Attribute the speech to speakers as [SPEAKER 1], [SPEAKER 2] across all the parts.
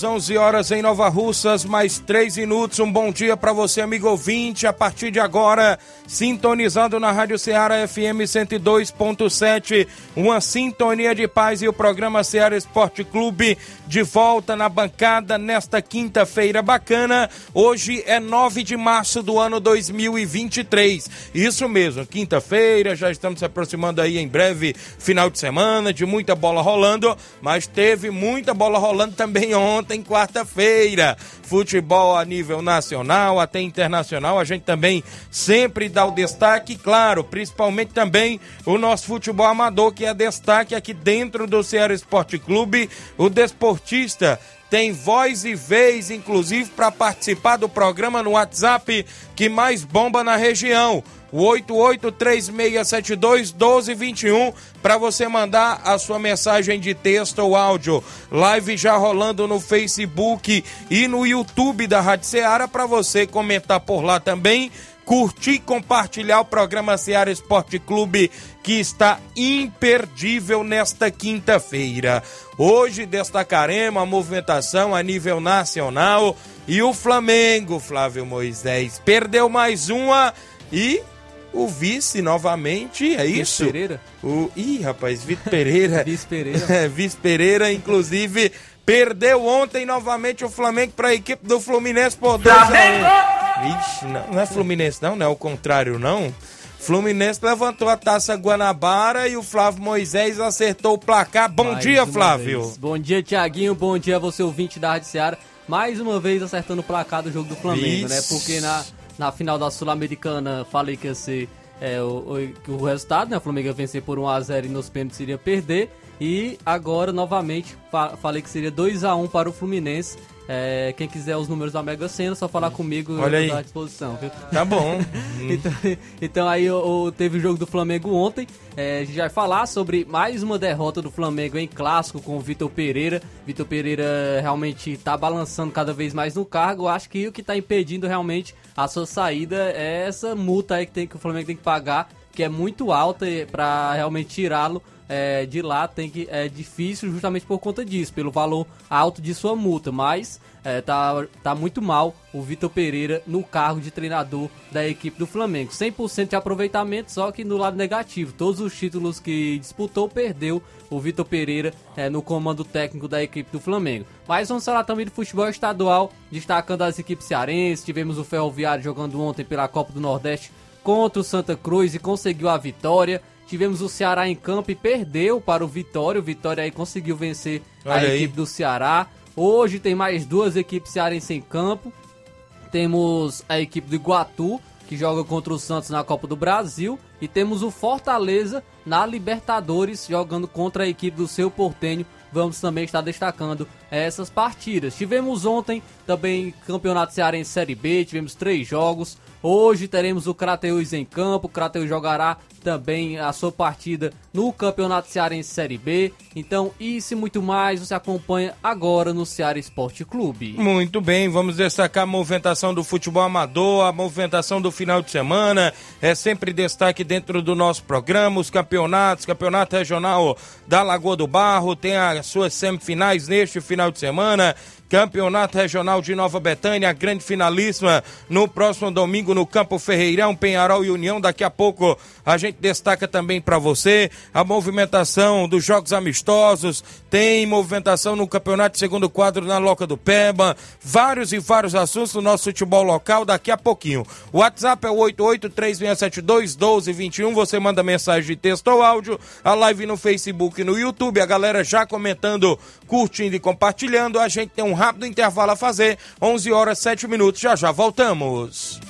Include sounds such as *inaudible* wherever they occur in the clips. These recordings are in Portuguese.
[SPEAKER 1] Horas, 11 horas em Nova Russas, mais 3 minutos. Um bom dia para você, amigo ouvinte. A partir de agora, sintonizando na Rádio Ceará FM 102.7, uma sintonia de paz e o programa Ceará Esporte Clube de volta na bancada nesta quinta-feira bacana. Hoje é 9 de março do ano 2023. Isso mesmo, quinta-feira, já estamos se aproximando aí em breve, final de semana, de muita bola rolando, mas teve muita bola rolando também ontem, quarta-feira. Futebol a nível nacional, até internacional, a gente também sempre dá o destaque, claro, principalmente também o nosso futebol amador, que é destaque aqui dentro do Ceará Esporte Clube, o desportista tem voz e vez, inclusive, para participar do programa no WhatsApp que mais bomba na região o 8836721221 para você mandar a sua mensagem de texto ou áudio. Live já rolando no Facebook e no YouTube da Rádio Ceará para você comentar por lá também. Curtir e compartilhar o programa Ceará Esporte Clube que está imperdível nesta quinta-feira. Hoje destacaremos a movimentação a nível nacional e o Flamengo, Flávio Moisés, perdeu mais uma e o vice novamente, é isso?
[SPEAKER 2] Vice Pereira?
[SPEAKER 1] O... Ih, rapaz, Vitor Pereira.
[SPEAKER 2] vice Pereira. *laughs* *laughs*
[SPEAKER 1] É, vice Pereira, inclusive, perdeu ontem novamente o Flamengo para a equipe do Fluminense por 2 a 1 Ixi, não, não é Fluminense não, não é o contrário não. Fluminense levantou a taça Guanabara e o Flávio Moisés acertou o placar. Bom Mais dia, Flávio.
[SPEAKER 2] Vez. Bom dia, Tiaguinho. Bom dia a você, ouvinte da Rádio Seara. Mais uma vez acertando o placar do jogo do Flamengo, né? Porque na, na final da Sul-Americana falei que ia ser é, o, o, o, resultado, né? O Flamengo ia vencer por 1x0 e nos pênaltis iria perder. E agora, novamente, fa falei que seria 2 a 1 para o Fluminense. É, quem quiser os números da Mega Sena, só falar comigo
[SPEAKER 1] Olha aí.
[SPEAKER 2] à disposição, viu?
[SPEAKER 1] Tá bom. *laughs*
[SPEAKER 2] então, então, aí o, teve o jogo do Flamengo ontem. É, a gente vai falar sobre mais uma derrota do Flamengo em clássico com o Vitor Pereira. Vitor Pereira realmente tá balançando cada vez mais no cargo. Acho que o que tá impedindo realmente a sua saída é essa multa aí que, tem, que o Flamengo tem que pagar, que é muito alta para realmente tirá-lo é, de lá tem que é difícil justamente por conta disso, pelo valor alto de sua multa, mas é, tá, tá muito mal o Vitor Pereira no cargo de treinador da equipe do Flamengo. 100% de aproveitamento, só que no lado negativo. Todos os títulos que disputou, perdeu o Vitor Pereira é, no comando técnico da equipe do Flamengo. Mas vamos falar também do futebol estadual, destacando as equipes cearenses. Tivemos o Ferroviário jogando ontem pela Copa do Nordeste contra o Santa Cruz e conseguiu a vitória. Tivemos o Ceará em campo e perdeu para o Vitória. O Vitória aí conseguiu vencer Olha a aí. equipe do Ceará. Hoje tem mais duas equipes cearenses em campo. Temos a equipe do Iguatu, que joga contra o Santos na Copa do Brasil. E temos o Fortaleza na Libertadores, jogando contra a equipe do seu Portenho. Vamos também estar destacando essas partidas. Tivemos ontem também Campeonato Cearense Série B, tivemos três jogos. Hoje teremos o Crateus em campo. O Crateus jogará também a sua partida no Campeonato Cearense Série B. Então, isso e muito mais você acompanha agora no Ceará Esporte Clube.
[SPEAKER 1] Muito bem, vamos destacar a movimentação do futebol amador, a movimentação do final de semana. É sempre destaque dentro do nosso programa, os campeonatos, campeonato regional da Lagoa do Barro, tem as suas semifinais neste final de semana. Campeonato Regional de Nova Betânia, grande finalíssima no próximo domingo no Campo Ferreirão, Penharol e União. Daqui a pouco a gente gente destaca também para você a movimentação dos jogos amistosos, tem movimentação no Campeonato Segundo Quadro na Loca do Peba, vários e vários assuntos do nosso futebol local daqui a pouquinho. O WhatsApp é o 8836721221, você manda mensagem de texto ou áudio, a live no Facebook e no YouTube, a galera já comentando, curtindo e compartilhando, a gente tem um rápido intervalo a fazer, 11 horas 7 minutos, já já voltamos.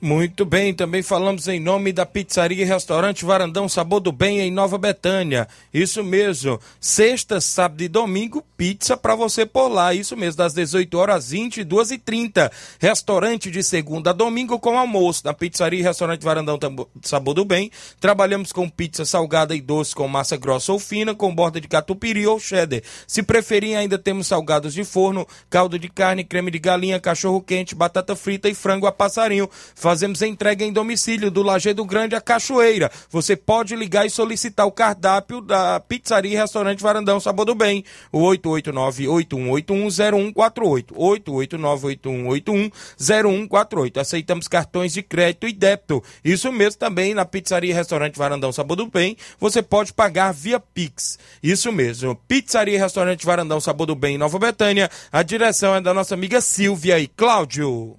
[SPEAKER 1] Muito bem, também falamos em nome da Pizzaria e Restaurante Varandão Sabor do Bem em Nova Betânia. Isso mesmo, sexta, sábado e domingo, pizza para você por lá. Isso mesmo, das 18 horas às 22 e 30 Restaurante de segunda a domingo com almoço. Na Pizzaria e Restaurante Varandão Sabor do Bem, trabalhamos com pizza salgada e doce com massa grossa ou fina, com borda de catupiry ou cheddar. Se preferir, ainda temos salgados de forno, caldo de carne, creme de galinha, cachorro quente, batata frita e frango a passarinho. Fazemos entrega em domicílio do Lajeado Grande à Cachoeira. Você pode ligar e solicitar o cardápio da Pizzaria e Restaurante Varandão Sabor do Bem. O 889-8181-0148. 889-8181-0148. Aceitamos cartões de crédito e débito. Isso mesmo também na Pizzaria e Restaurante Varandão Sabor do Bem. Você pode pagar via Pix. Isso mesmo. Pizzaria e Restaurante Varandão Sabor do Bem em Nova Betânia. A direção é da nossa amiga Silvia e Cláudio.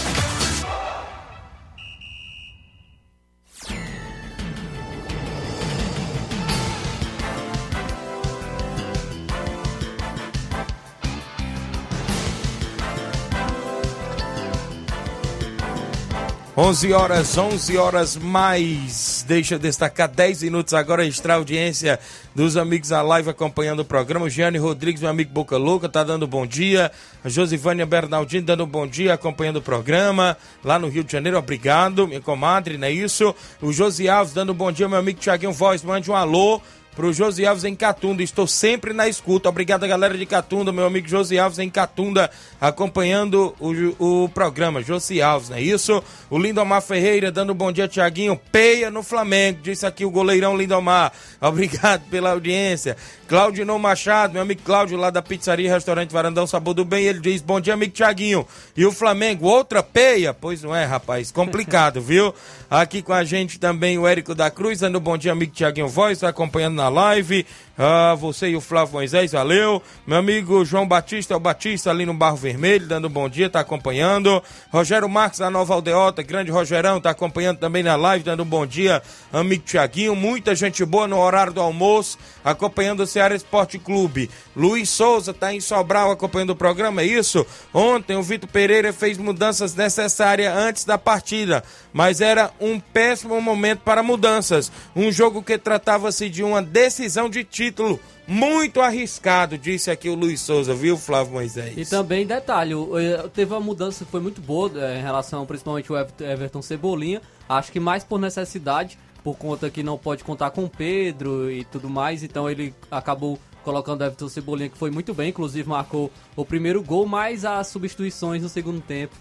[SPEAKER 1] 11 horas, 11 horas mais. Deixa eu destacar 10 minutos agora, extra audiência dos amigos da live acompanhando o programa. O Gianni Rodrigues, meu amigo Boca Louca, tá dando bom dia. A Josivânia Bernardino dando bom dia, acompanhando o programa. Lá no Rio de Janeiro, obrigado, minha comadre, não é isso? O Josi Alves dando bom dia, meu amigo Tiaguinho Voz, mande um alô pro Josi Alves em Catunda. Estou sempre na escuta. Obrigado, galera de Catunda, meu amigo Josi Alves em Catunda, acompanhando o, o programa. Josi Alves, não é isso? O Lindomar Ferreira dando bom dia, Tiaguinho. Peia no Flamengo, disse aqui o goleirão Lindomar. *laughs* Obrigado pela audiência. Claudinho Machado, meu amigo Cláudio lá da Pizzaria e Restaurante Varandão Sabor do Bem, ele diz: Bom dia, amigo Tiaguinho. E o Flamengo, outra peia? Pois não é, rapaz, complicado, *laughs* viu? Aqui com a gente também o Érico da Cruz, dando bom dia, amigo Tiaguinho Voz, acompanhando na live. Ah, você e o Flávio Moisés, valeu. Meu amigo João Batista, o Batista ali no Barro Vermelho, dando bom dia, tá acompanhando. Rogério Marques da Nova Aldeota, grande Rogerão, tá acompanhando também na live, dando bom dia, amigo Tiaguinho. Muita gente boa no horário do almoço, acompanhando o Ceará Esporte Clube. Luiz Souza tá em Sobral acompanhando o programa, é isso? Ontem o Vitor Pereira fez mudanças necessárias antes da partida, mas era um péssimo momento para mudanças. Um jogo que tratava-se de uma decisão de título muito arriscado, disse aqui o Luiz Souza, viu, Flávio Moisés?
[SPEAKER 2] E também, detalhe, eh, teve uma mudança que foi muito boa eh, em relação, principalmente, o Everton Cebolinha. Acho que mais por necessidade, por conta que não pode contar com Pedro e tudo mais, então ele acabou colocando o Everton Cebolinha, que foi muito bem, inclusive marcou o primeiro gol, mais as substituições no segundo tempo.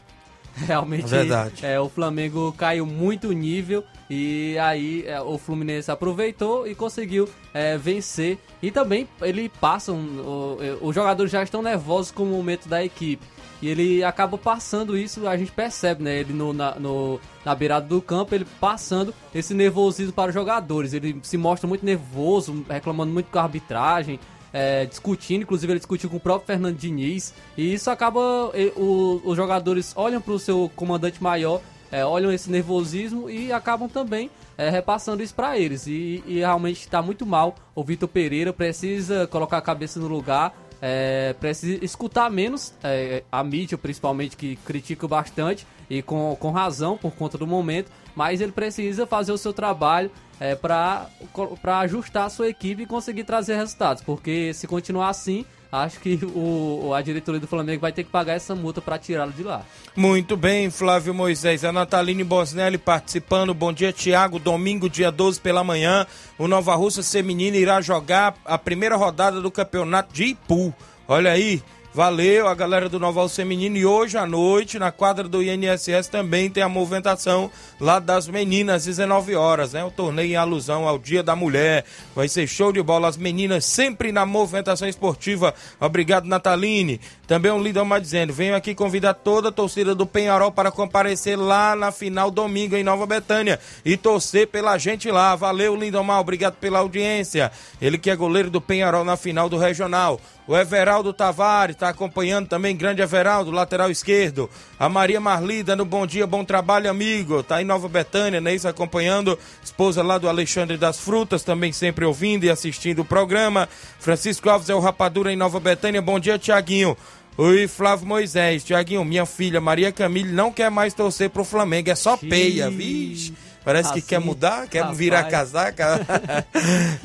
[SPEAKER 2] *laughs* Realmente,
[SPEAKER 1] Verdade.
[SPEAKER 2] É, o Flamengo caiu muito nível e aí é, o Fluminense aproveitou e conseguiu é, vencer. E também ele passa, um, os jogadores já estão nervosos com o momento da equipe. E ele acaba passando isso, a gente percebe, né? Ele no, na, no, na beirada do campo, ele passando esse nervosismo para os jogadores. Ele se mostra muito nervoso, reclamando muito com a arbitragem. É, discutindo, inclusive ele discutiu com o próprio Fernando Diniz, e isso acaba, o, os jogadores olham para o seu comandante maior, é, olham esse nervosismo e acabam também é, repassando isso para eles, e, e realmente está muito mal, o Vitor Pereira precisa colocar a cabeça no lugar, é, precisa escutar menos é, a mídia, principalmente, que critica bastante e com, com razão por conta do momento, mas ele precisa fazer o seu trabalho é, para ajustar a sua equipe e conseguir trazer resultados, porque se continuar assim, acho que o, a diretoria do Flamengo vai ter que pagar essa multa para tirá-lo de lá.
[SPEAKER 1] Muito bem, Flávio Moisés. A Nataline Bosnelli participando. Bom dia, Tiago. Domingo, dia 12 pela manhã, o Nova Russa Feminina irá jogar a primeira rodada do campeonato de Ipu. Olha aí, Valeu a galera do Noval Feminino e hoje à noite na quadra do INSS também tem a movimentação lá das meninas, 19 horas, né? O torneio em alusão ao Dia da Mulher. Vai ser show de bola, as meninas sempre na movimentação esportiva. Obrigado, Nataline. Também um Lidomar dizendo: venho aqui convidar toda a torcida do Penharol para comparecer lá na final domingo em Nova Betânia e torcer pela gente lá. Valeu, Lindomar, obrigado pela audiência. Ele que é goleiro do Penharol na final do Regional. O Everaldo Tavares está acompanhando também, grande Everaldo, lateral esquerdo. A Maria Marli dando bom dia, bom trabalho, amigo. Tá em Nova Betânia, né? Isso acompanhando. Esposa lá do Alexandre das Frutas, também sempre ouvindo e assistindo o programa. Francisco Alves é o Rapadura em Nova Betânia. Bom dia, Tiaguinho. Oi, Flávio Moisés. Tiaguinho, minha filha Maria Camille não quer mais torcer pro Flamengo, é só peia, vixe. Parece assim, que quer mudar, quer rapaz. virar casaca.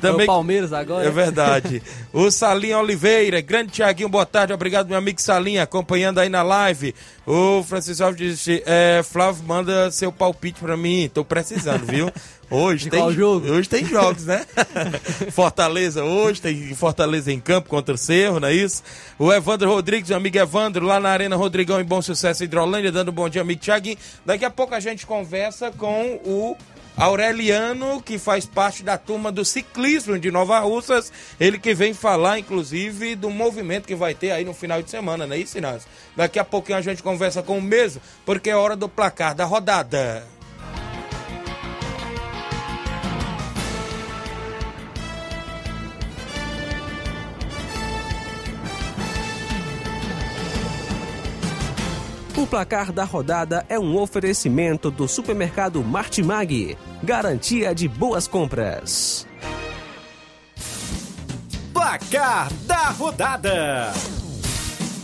[SPEAKER 2] Também... *laughs* *laughs* É o Palmeiras agora.
[SPEAKER 1] É verdade. o Salinha Oliveira, grande Tiaguinho, boa tarde. Obrigado, meu amigo Salinha, acompanhando aí na live. O Francisco Alves disse: é, Flávio, manda seu palpite pra mim. Tô precisando, viu? Hoje tem, jogo? hoje tem jogos, né? *laughs* Fortaleza hoje, tem Fortaleza em campo contra o Cerro, não é isso? O Evandro Rodrigues, meu amigo Evandro, lá na Arena Rodrigão em Bom Sucesso Hidrolândia, dando um bom dia, amigo Tiaguinho. Daqui a pouco a gente conversa com o Aureliano, que faz parte da turma do ciclismo de Nova Russas, ele que vem falar, inclusive, do movimento que vai ter aí no final de semana, não é isso, Inácio? Daqui a pouquinho a gente conversa com o mesmo, porque é hora do placar da rodada.
[SPEAKER 3] O placar da rodada é um oferecimento do supermercado Martimag. Garantia de boas compras.
[SPEAKER 4] Placar da rodada: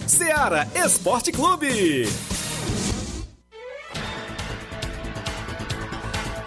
[SPEAKER 4] Seara Esporte Clube.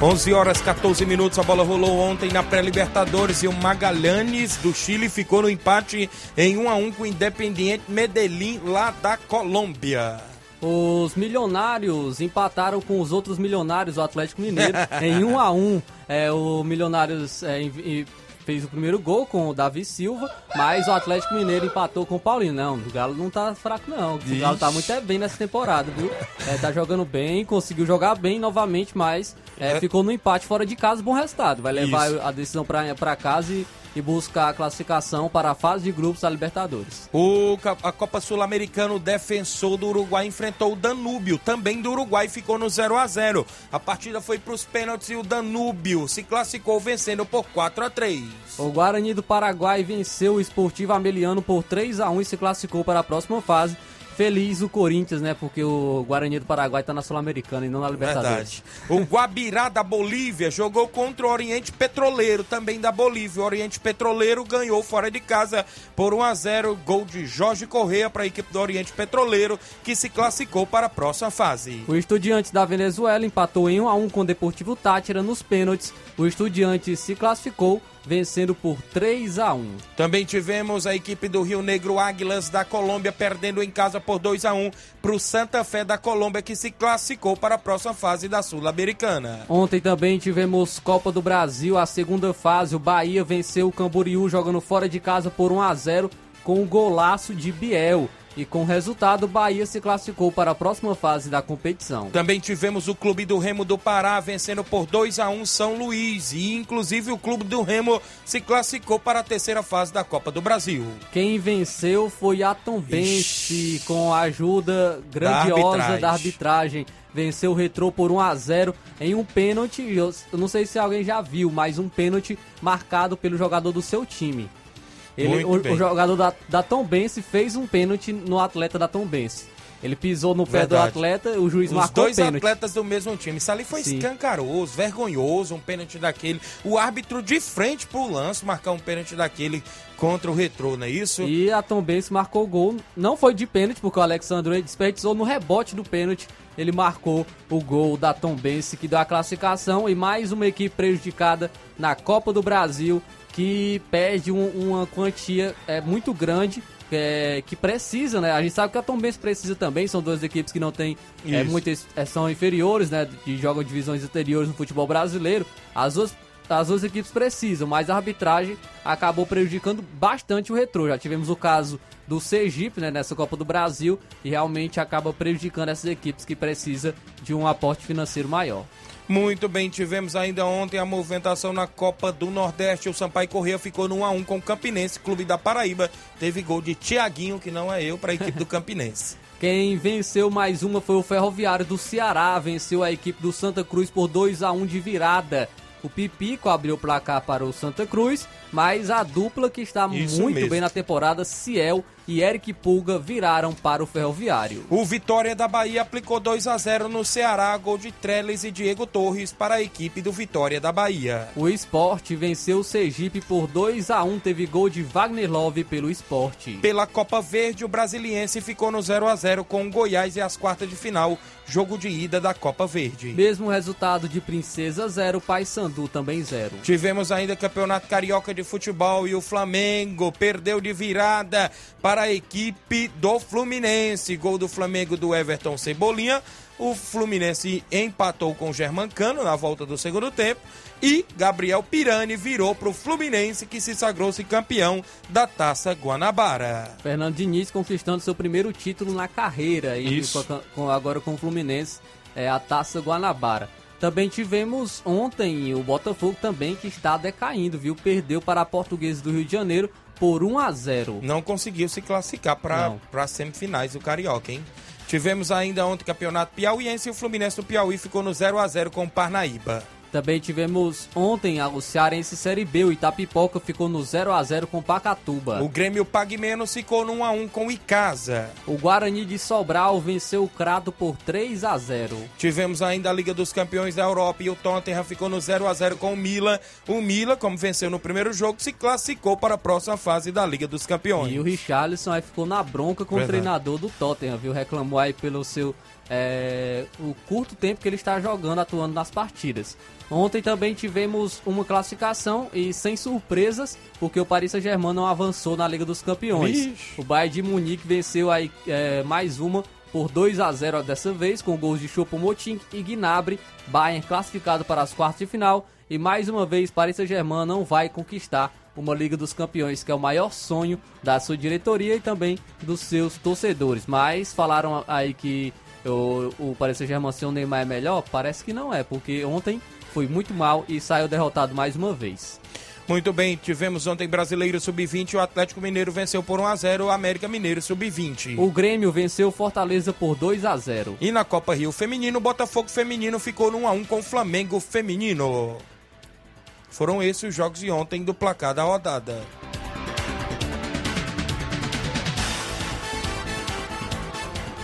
[SPEAKER 1] 11 horas 14 minutos, a bola rolou ontem na pré-Libertadores e o Magalhães do Chile ficou no empate em 1 a 1 com o Independiente Medellín lá da Colômbia.
[SPEAKER 2] Os milionários empataram com os outros milionários, o Atlético Mineiro, *laughs* em 1 a 1 é, O Milionários é, em, fez o primeiro gol com o Davi Silva, mas o Atlético Mineiro empatou com o Paulinho. Não, o Galo não tá fraco, não. O Galo tá muito bem nessa temporada, viu? É, tá jogando bem, conseguiu jogar bem novamente, mas é, é. ficou no empate fora de casa, bom resultado. Vai levar Isso. a decisão para casa e e buscar a classificação para a fase de grupos da Libertadores.
[SPEAKER 1] O, a Copa Sul-Americana, o defensor do Uruguai enfrentou o Danúbio, também do Uruguai, ficou no 0 a 0 A partida foi para os pênaltis e o Danúbio se classificou vencendo por 4 a 3
[SPEAKER 2] O Guarani do Paraguai venceu o Esportivo Ameliano por 3 a 1 e se classificou para a próxima fase feliz o Corinthians, né? Porque o Guarani do Paraguai tá na Sul-Americana e não na Libertadores.
[SPEAKER 1] Verdade. O Guabirá da Bolívia jogou contra o Oriente Petroleiro, também da Bolívia. O Oriente Petroleiro ganhou fora de casa por 1 a 0 gol de Jorge Correia para a equipe do Oriente Petroleiro, que se classificou para a próxima fase.
[SPEAKER 2] O Estudiantes da Venezuela empatou em 1 a 1 com o Deportivo Tátira nos pênaltis. O Estudiantes se classificou vencendo por 3 a 1.
[SPEAKER 1] Também tivemos a equipe do Rio Negro Águilas da Colômbia perdendo em casa por 2 a 1 para o Santa Fé da Colômbia que se classificou para a próxima fase da Sul-Americana.
[SPEAKER 2] Ontem também tivemos Copa do Brasil, a segunda fase. O Bahia venceu o Camboriú jogando fora de casa por 1 a 0 com o golaço de Biel. E com o resultado, o Bahia se classificou para a próxima fase da competição.
[SPEAKER 1] Também tivemos o Clube do Remo do Pará vencendo por 2 a 1 São Luís. E inclusive o Clube do Remo se classificou para a terceira fase da Copa do Brasil.
[SPEAKER 2] Quem venceu foi a Tombense, com a ajuda grandiosa da arbitragem. Da arbitragem. Venceu o Retrô por 1 a 0 em um pênalti. Eu não sei se alguém já viu, mas um pênalti marcado pelo jogador do seu time. Ele, o, o jogador da, da Tom Bense fez um pênalti no atleta da Tom Bense. Ele pisou no pé
[SPEAKER 1] Verdade.
[SPEAKER 2] do atleta, o juiz
[SPEAKER 1] Os
[SPEAKER 2] marcou
[SPEAKER 1] dois
[SPEAKER 2] o pênalti.
[SPEAKER 1] atletas do mesmo time. Isso ali foi
[SPEAKER 2] Sim.
[SPEAKER 1] escancaroso, vergonhoso, um pênalti daquele. O árbitro de frente pro lance marcar um pênalti daquele contra o retrô, não é isso?
[SPEAKER 2] E a Tom Bense marcou o gol. Não foi de pênalti, porque o Alexandre desperdiçou no rebote do pênalti. Ele marcou o gol da Tom Bense, que deu a classificação. E mais uma equipe prejudicada na Copa do Brasil, que perde um- uma quantia é, muito grande. é, que precisa, né? A gente sabe que a Tom Bense precisa também. São duas equipes que não têm é, muitas é, são inferiores, né? Que jogam divisões anteriores no futebol brasileiro. As duas as duas equipes precisam, mas a arbitragem acabou prejudicando bastante o retrô. Já tivemos o caso do Sergipe, né, nessa Copa do Brasil, e realmente acaba prejudicando essas equipes que precisam de um aporte financeiro maior.
[SPEAKER 1] Muito bem, tivemos ainda ontem a movimentação na Copa do Nordeste. O Sampaio Corrêa ficou no 1x1 com o Campinense, Clube da Paraíba. Teve gol de Tiaguinho, que não é eu, para a equipe do Campinense. *laughs*
[SPEAKER 2] Quem venceu mais uma foi o Ferroviário do Ceará, venceu a equipe do Santa Cruz por 2 a 1 de virada. O Pipico abriu o placar para o Santa Cruz, mas a dupla que está
[SPEAKER 1] Isso
[SPEAKER 2] muito
[SPEAKER 1] mesmo.
[SPEAKER 2] bem na temporada, Ciel e Eric Pulga, viraram para o Ferroviário.
[SPEAKER 1] O Vitória da Bahia aplicou 2 a 0 no Ceará, gol de Trellis e Diego Torres para a equipe do Vitória da Bahia.
[SPEAKER 2] O esporte venceu o Sergipe por 2 a 1 teve gol de Wagner Love pelo esporte.
[SPEAKER 1] Pela Copa Verde, o Brasiliense ficou no 0 a 0 com o Goiás e as quartas de final, jogo de ida da Copa Verde.
[SPEAKER 2] Mesmo resultado de Princesa 0, Paysandu também 0.
[SPEAKER 1] Tivemos ainda Campeonato Carioca de Futebol e o Flamengo perdeu de virada para a equipe do Fluminense. Gol do Flamengo do Everton Cebolinha. O Fluminense empatou com o Germancano na volta do segundo tempo. E Gabriel Pirani virou para o Fluminense que se sagrou-se campeão da Taça Guanabara.
[SPEAKER 2] Fernando Diniz conquistando seu primeiro título na carreira, e
[SPEAKER 1] Isso.
[SPEAKER 2] agora com o Fluminense, é a Taça Guanabara. Também tivemos ontem o Botafogo também que está decaindo, viu? Perdeu para a Portuguesa do Rio de Janeiro por 1 a 0.
[SPEAKER 1] não conseguiu se classificar para as semifinais do Carioca, hein? Tivemos ainda ontem Campeonato Piauiense e o Fluminense do Piauí ficou no 0 a 0 com o Parnaíba.
[SPEAKER 2] Também tivemos ontem a- o Cearense Série B, o Itapipoca ficou no 0 a 0 com o Pacatuba.
[SPEAKER 1] O Grêmio Pague Menos ficou no 1 a 1 com o Icasa.
[SPEAKER 2] O Guarani de Sobral venceu o Crato por 3 a 0.
[SPEAKER 1] Tivemos ainda a Liga dos Campeões da Europa e o Tottenham ficou no 0 a 0 com o Milan. O Milan, como venceu no primeiro jogo, se classificou para a próxima fase da Liga dos Campeões.
[SPEAKER 2] E o Richarlison aí ficou na bronca com
[SPEAKER 1] Verdade.
[SPEAKER 2] o treinador do Tottenham, viu? Reclamou aí pelo seu é, o curto tempo que ele está jogando, atuando nas partidas. Ontem também tivemos uma classificação e sem surpresas, porque o Paris Saint-Germain não avançou na Liga dos Campeões. O Bayern de Munique venceu aí é, mais uma por 2 a 0 dessa vez, com gols de Choupo-Moting e Gnabry. Bayern classificado para as quartas de final e mais uma vez Paris Saint-Germain não vai conquistar uma Liga dos Campeões, que é o maior sonho da sua diretoria e também dos seus torcedores. Mas falaram aí que o, o Paris Saint-Germain ser o Neymar é melhor? Parece que não é, porque ontem foi muito mal e saiu derrotado mais uma vez.
[SPEAKER 1] Muito bem, tivemos ontem Brasileiro Sub-20 o Atlético Mineiro venceu por 1 a 0 o América Mineiro Sub-20.
[SPEAKER 2] O Grêmio venceu Fortaleza por 2 a 0.
[SPEAKER 1] E na Copa Rio Feminino, o Botafogo Feminino ficou no 1 a 1 com o Flamengo Feminino. Foram esses os jogos de ontem do placar da rodada.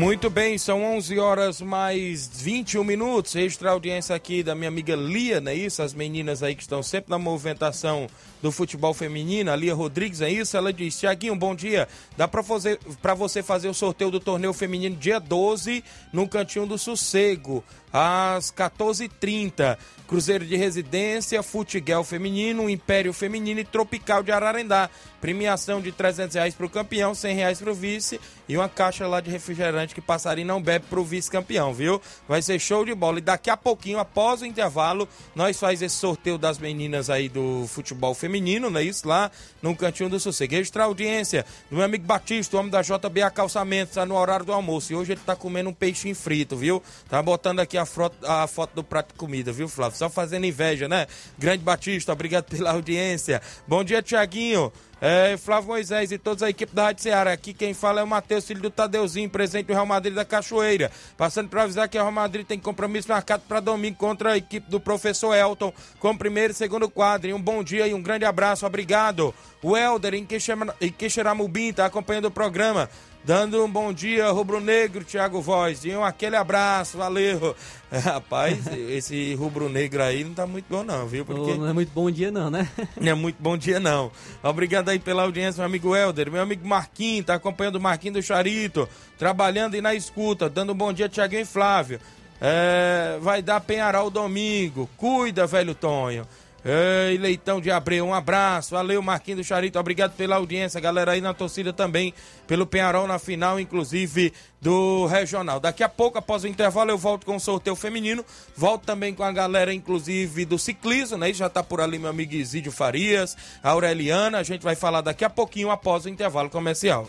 [SPEAKER 1] Muito bem, são 11 horas mais 21 minutos. Extra audiência aqui da minha amiga Lia, não é isso? As meninas aí que estão sempre na movimentação do futebol feminino. A Lia Rodrigues, é isso? Ela diz: Tiaguinho, bom dia. Dá pra, fazer, pra você fazer o sorteio do torneio feminino dia 12 no Cantinho do Sossego, às 14h30. Cruzeiro de Residência, Futiguel Feminino, Império Feminino e Tropical de Ararendá. Premiação de 300 reais pro campeão, 100 reais pro vice e uma caixa lá de refrigerante que passarinho não bebe pro vice-campeão, viu? Vai ser show de bola. E daqui a pouquinho, após o intervalo, nós faz esse sorteio das meninas aí do futebol feminino, não é isso? Lá no Cantinho do Sossego. Extra audiência do meu amigo Batista, o homem da JBA Calçamentos, tá no horário do almoço. E hoje ele tá comendo um peixinho frito, viu? Tá botando aqui a, frota- a foto do prato de comida, viu, Flávio? Só fazendo inveja, né? Grande Batista, obrigado pela audiência. Bom dia, Tiaguinho. É, Flávio Moisés e toda a equipe da Rádio Ceará. Aqui quem fala é o Matheus, filho do Tadeuzinho, presente do Real Madrid da Cachoeira. Passando para avisar que o Real Madrid tem compromisso marcado para domingo contra a equipe do professor Elton, com primeiro e segundo quadro. E um bom dia e um grande abraço. Obrigado. O Helder em Quixeramubim está acompanhando o programa. Dando um bom dia, rubro-negro, Thiago Voz. E um aquele abraço, valeu. É, *laughs* rapaz, esse rubro-negro aí não tá muito bom, não, viu?
[SPEAKER 2] Porque... Não é muito bom dia, não, né? *laughs*
[SPEAKER 1] Não é muito bom dia, não. Obrigado aí pela audiência, meu amigo Helder. Meu amigo Marquinhos, tá acompanhando o Marquinhos do Charito, trabalhando e na escuta, dando um bom dia, Thiaguinho e Flávio. É, vai dar Penharol domingo. Cuida, velho Tonho. Ei, Leitão de Abreu, um abraço. Valeu, Marquinhos do Charito. Obrigado pela audiência, galera aí na torcida também, pelo Penharol na final, inclusive do Regional. Daqui a pouco, após o intervalo, eu volto com o sorteio feminino. Volto também com a galera, inclusive, do ciclismo, né? Já tá por ali meu amigo Isídio Farias, a Aureliana. A gente vai falar daqui a pouquinho, após o intervalo comercial.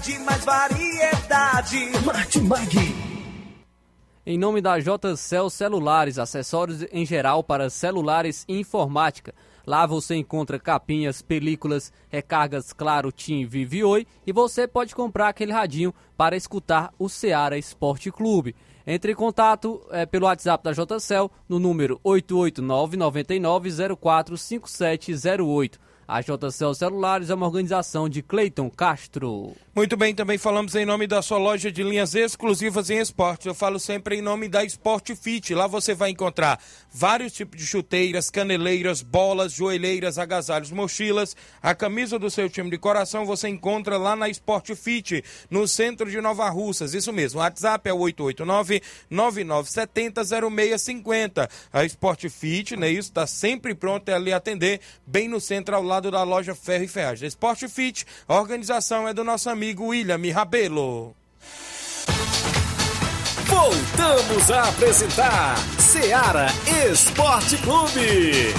[SPEAKER 5] Mais variedade.
[SPEAKER 6] Martimag.
[SPEAKER 2] Em nome da JCL Celulares, acessórios em geral para celulares e informática. Lá você encontra capinhas, películas, recargas Claro, TIM, Vivi Oi e você pode comprar aquele radinho para escutar o Ceará Esporte Clube. Entre em contato é, pelo WhatsApp da JCL no número 889 99 045708. A JCL Celulares é uma organização de Cleiton Castro.
[SPEAKER 1] Muito bem, também falamos em nome da sua loja de linhas exclusivas em esporte. Eu falo sempre em nome da Sport Fit. Lá você vai encontrar vários tipos de chuteiras, caneleiras, bolas, joelheiras, agasalhos, mochilas. A camisa do seu time de coração você encontra lá na Sport Fit, no centro de Nova Russas. Isso mesmo, o WhatsApp é o 889-9970-0650. A Sport Fit, né, isso, está sempre pronta a lhe atender, bem no centro, ao lado da loja Ferro e Ferragem. Sport Fit, a organização é do nosso amigo amigo William Rabelo.
[SPEAKER 4] Voltamos a apresentar Seara Esporte Clube.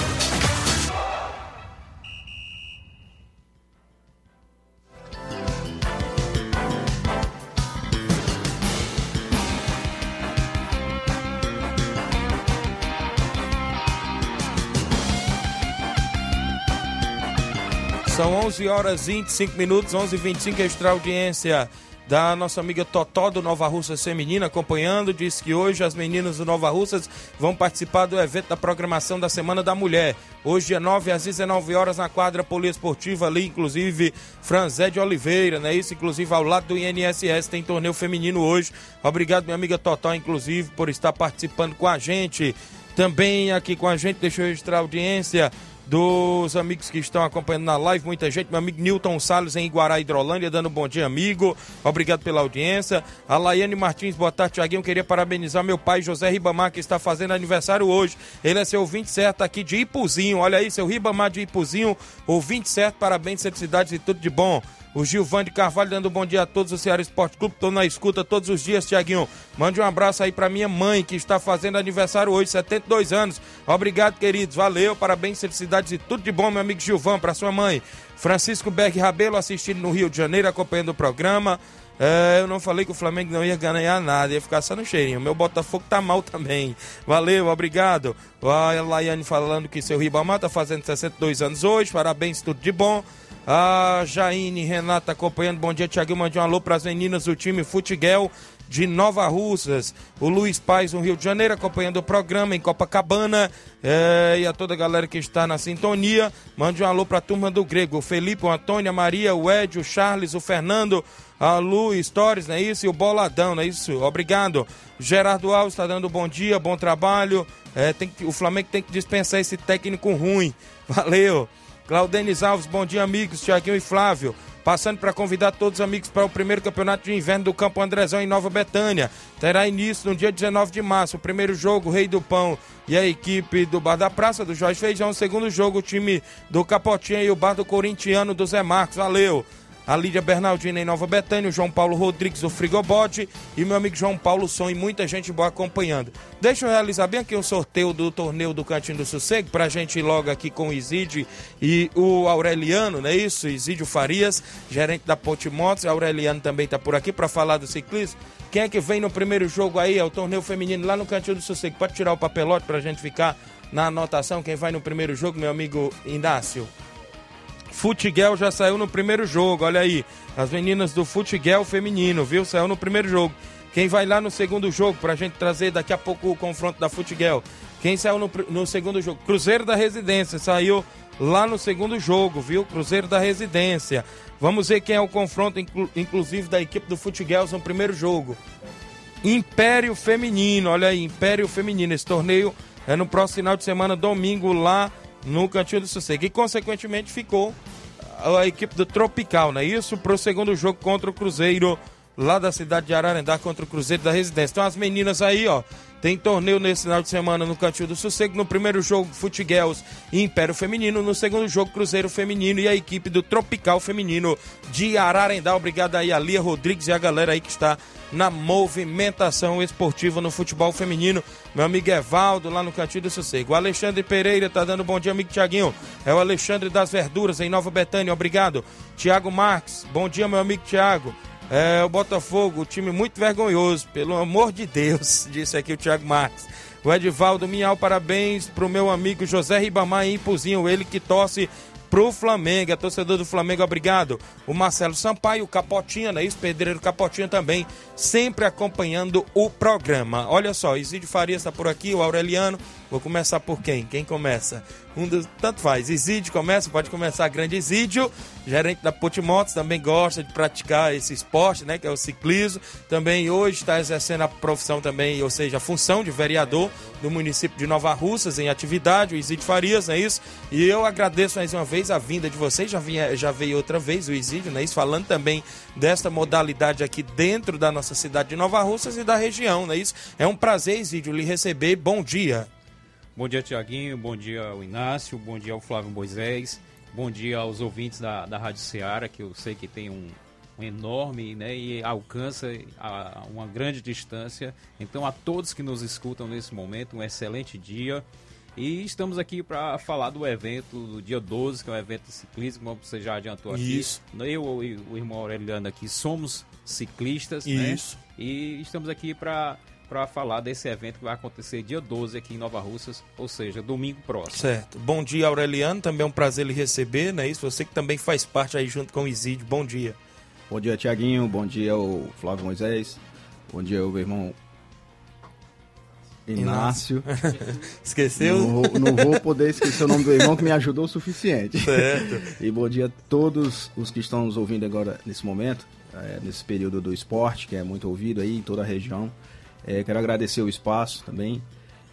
[SPEAKER 1] São 11 horas e 25 minutos, 11 e 25 extra audiência da nossa amiga Totó do Nova Russas Feminina acompanhando. Diz que hoje as meninas do Nova Russas vão participar do evento da programação da Semana da Mulher. Hoje, dia 9 às 19 horas, na quadra poliesportiva ali, inclusive Franzé de Oliveira, né? Isso, inclusive ao lado do INSS, tem torneio feminino hoje. Obrigado, minha amiga Totó, inclusive, por estar participando com a gente. Também aqui com a gente, deixa eu registrar a audiência dos amigos que estão acompanhando na live, muita gente, meu amigo Newton Salles em Iguará, Hidrolândia, dando um bom dia, amigo. Obrigado pela audiência. A Laiane Martins, boa tarde, Tiaguinho. Queria parabenizar meu pai, José Ribamar, que está fazendo aniversário hoje. Ele é seu ouvinte certo aqui de Ipuzinho. Olha aí, seu Ribamar de Ipuzinho, ouvinte certo, parabéns, felicidades e tudo de bom. O Gilvan de Carvalho dando um bom dia a todos o Ceará Esporte Clube. Estou na escuta todos os dias, Tiaguinho. Mande um abraço aí para minha mãe, que está fazendo aniversário hoje, 72 anos. Obrigado, queridos. Valeu, parabéns, felicidades e tudo de bom, meu amigo Gilvan, para sua mãe. Francisco Berg Rabelo assistindo no Rio de Janeiro, acompanhando o programa. É, eu não falei que o Flamengo não ia ganhar nada, ia ficar só no cheirinho. Meu Botafogo tá mal também. Valeu, obrigado. A Laiane falando que seu Ribamar tá fazendo 62 anos hoje. Parabéns, tudo de bom. A Jaine Renata acompanhando. Bom dia, Tiaguinho. Mande um alô para as meninas do time Futiguel de Nova Russas. O Luiz Paz, no Rio de Janeiro, acompanhando o programa em Copacabana. É, e a toda a galera que está na sintonia. Mande um alô para a turma do Grego. O Felipe, o Antônio, a Maria, o Ed, o Charles, o Fernando, A Lu Stories, não é isso? E o Boladão, não é isso? Obrigado. Gerardo Alves está dando bom dia, bom trabalho. É, tem que, o Flamengo tem que dispensar esse técnico ruim. Valeu. Claudenis Alves, bom dia, amigos. Tiaguinho e Flávio. Passando para convidar todos os amigos para o primeiro campeonato de inverno do Campo Andrezão em Nova Betânia. Terá início no dia 19 de março. O primeiro jogo, Rei do Pão e a equipe do Bar da Praça, do Jorge Feijão. O segundo jogo, o time do Capotinha e o Bar do Corintiano, do Zé Marcos. Valeu! A Lídia Bernardina em Nova Betânia, o João Paulo Rodrigues, o Frigobote e meu amigo João Paulo Som e muita gente boa acompanhando. Deixa eu realizar bem aqui o sorteio do torneio do Cantinho do Sossego pra gente ir logo aqui com o Isídio e o Aureliano, não é isso? Isídio Farias, gerente da Ponte Motos, Aureliano também tá por aqui para falar do ciclismo. Quem é que vem no primeiro jogo aí? É o torneio feminino lá no Cantinho do Sossego. Pode tirar o papelote pra gente ficar na anotação. Quem vai no primeiro jogo, meu amigo Inácio? Futiguel já saiu no primeiro jogo, olha aí. As meninas do Futiguel feminino, viu? Saiu no primeiro jogo. Quem vai lá no segundo jogo, pra gente trazer daqui a pouco o confronto da Futiguel. Quem saiu no, no segundo jogo? Cruzeiro da Residência, saiu lá no segundo jogo, viu? Cruzeiro da Residência. Vamos ver quem é o confronto, inclu, inclusive, da equipe do Futiguel no primeiro jogo. Império Feminino, olha aí, Império Feminino. Esse torneio é no próximo final de semana, domingo, lá no Cantinho do Sossego. E, consequentemente, ficou a equipe do Tropical, não é isso? Para o segundo jogo contra o Cruzeiro, lá da cidade de Ararendá, contra o Cruzeiro da Residência. Então, as meninas aí, ó, tem torneio nesse final de semana no Cantinho do Sossego. No primeiro jogo, Futiguels e Império Feminino. No segundo jogo, Cruzeiro Feminino e a equipe do Tropical Feminino de Ararendá. Obrigado aí a Lia Rodrigues e a galera aí que está na movimentação esportiva no futebol feminino. Meu amigo Evaldo, lá no Cantinho do Sossego. O Alexandre Pereira tá dando bom dia, amigo Tiaguinho. É o Alexandre das Verduras, em Nova Betânia. Obrigado. Tiago Marques, bom dia, meu amigo Tiago. É, o Botafogo, time muito vergonhoso, pelo amor de Deus, *laughs* disse aqui o Thiago Marques. O Edivaldo Minhal, parabéns pro meu amigo José Ribamar em Puzinho, ele que torce pro Flamengo, é torcedor do Flamengo, obrigado. O Marcelo Sampaio, o Capotinha, né? Isso, Pedreiro Capotinha também, sempre acompanhando o programa. Olha só, Isidio Farias está por aqui, o Aureliano. Vou começar por quem? Quem começa? Um dos, tanto faz. Isidio começa, pode começar grande Isidio, gerente da Potimotos, também gosta de praticar esse esporte, né? Que é o ciclismo. Também hoje está exercendo a profissão também, ou seja, a função de vereador do município de Nova Russas em atividade, o Isidio Farias, não é isso? E eu agradeço mais uma vez a vinda de vocês, já, vinha, já veio outra vez o Isidio, não é isso? Falando também desta modalidade aqui dentro da nossa cidade de Nova Russas e da região, não é isso? É um prazer, Isidio, lhe receber. Bom dia.
[SPEAKER 7] Bom dia, Tiaguinho. Bom dia ao Inácio. Bom dia ao Flávio Moisés. Bom dia aos ouvintes da, da Rádio Ceará, que eu sei que tem um, um enorme né, e alcança a, uma grande distância. Então, a todos que nos escutam nesse momento, um excelente dia. E estamos aqui para falar do evento do dia 12, que é um evento de ciclismo, como você já adiantou aqui.
[SPEAKER 1] Isso.
[SPEAKER 7] Eu e o irmão Aureliano aqui somos ciclistas,
[SPEAKER 1] Isso.
[SPEAKER 7] né? E estamos aqui para para falar desse evento que vai acontecer dia 12 aqui em Nova Russas, ou seja, domingo próximo.
[SPEAKER 1] Certo. Bom dia, Aureliano. Também é um prazer lhe receber, não é isso? Você que também faz parte aí junto com o Isidio. Bom dia.
[SPEAKER 8] Bom dia, Tiaguinho. Bom dia, o Flávio Moisés. Bom dia, o meu irmão Inácio. *laughs*
[SPEAKER 1] Esqueceu?
[SPEAKER 8] Não vou, não vou poder esquecer o nome do irmão que me ajudou o suficiente.
[SPEAKER 1] Certo. *laughs*
[SPEAKER 8] E bom dia a todos os que estão nos ouvindo agora nesse momento, é, nesse período do esporte, que é muito ouvido aí em toda a região. É, quero agradecer o espaço também.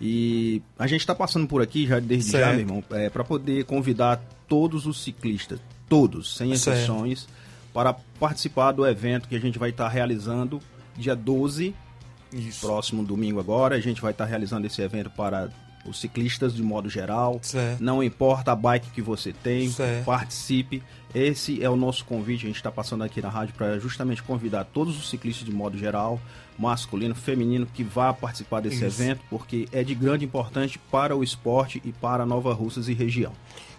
[SPEAKER 8] E a gente está passando por aqui já desde
[SPEAKER 1] Certo.
[SPEAKER 8] já, meu irmão, é, para poder convidar todos os ciclistas, todos, sem
[SPEAKER 1] Certo.
[SPEAKER 8] exceções, para participar do evento que a gente vai estar realizando dia 12,
[SPEAKER 1] Isso.
[SPEAKER 8] próximo domingo agora. A gente vai estar realizando esse evento para os ciclistas de modo geral.
[SPEAKER 1] Certo.
[SPEAKER 8] Não importa a bike que você tem,
[SPEAKER 1] Certo.
[SPEAKER 8] participe. Esse é o nosso convite. A gente está passando aqui na rádio para justamente convidar todos os ciclistas de modo geral, masculino, feminino, que vá participar desse
[SPEAKER 1] Isso.
[SPEAKER 8] evento, porque é de grande importância para o esporte e para Nova Russas e região.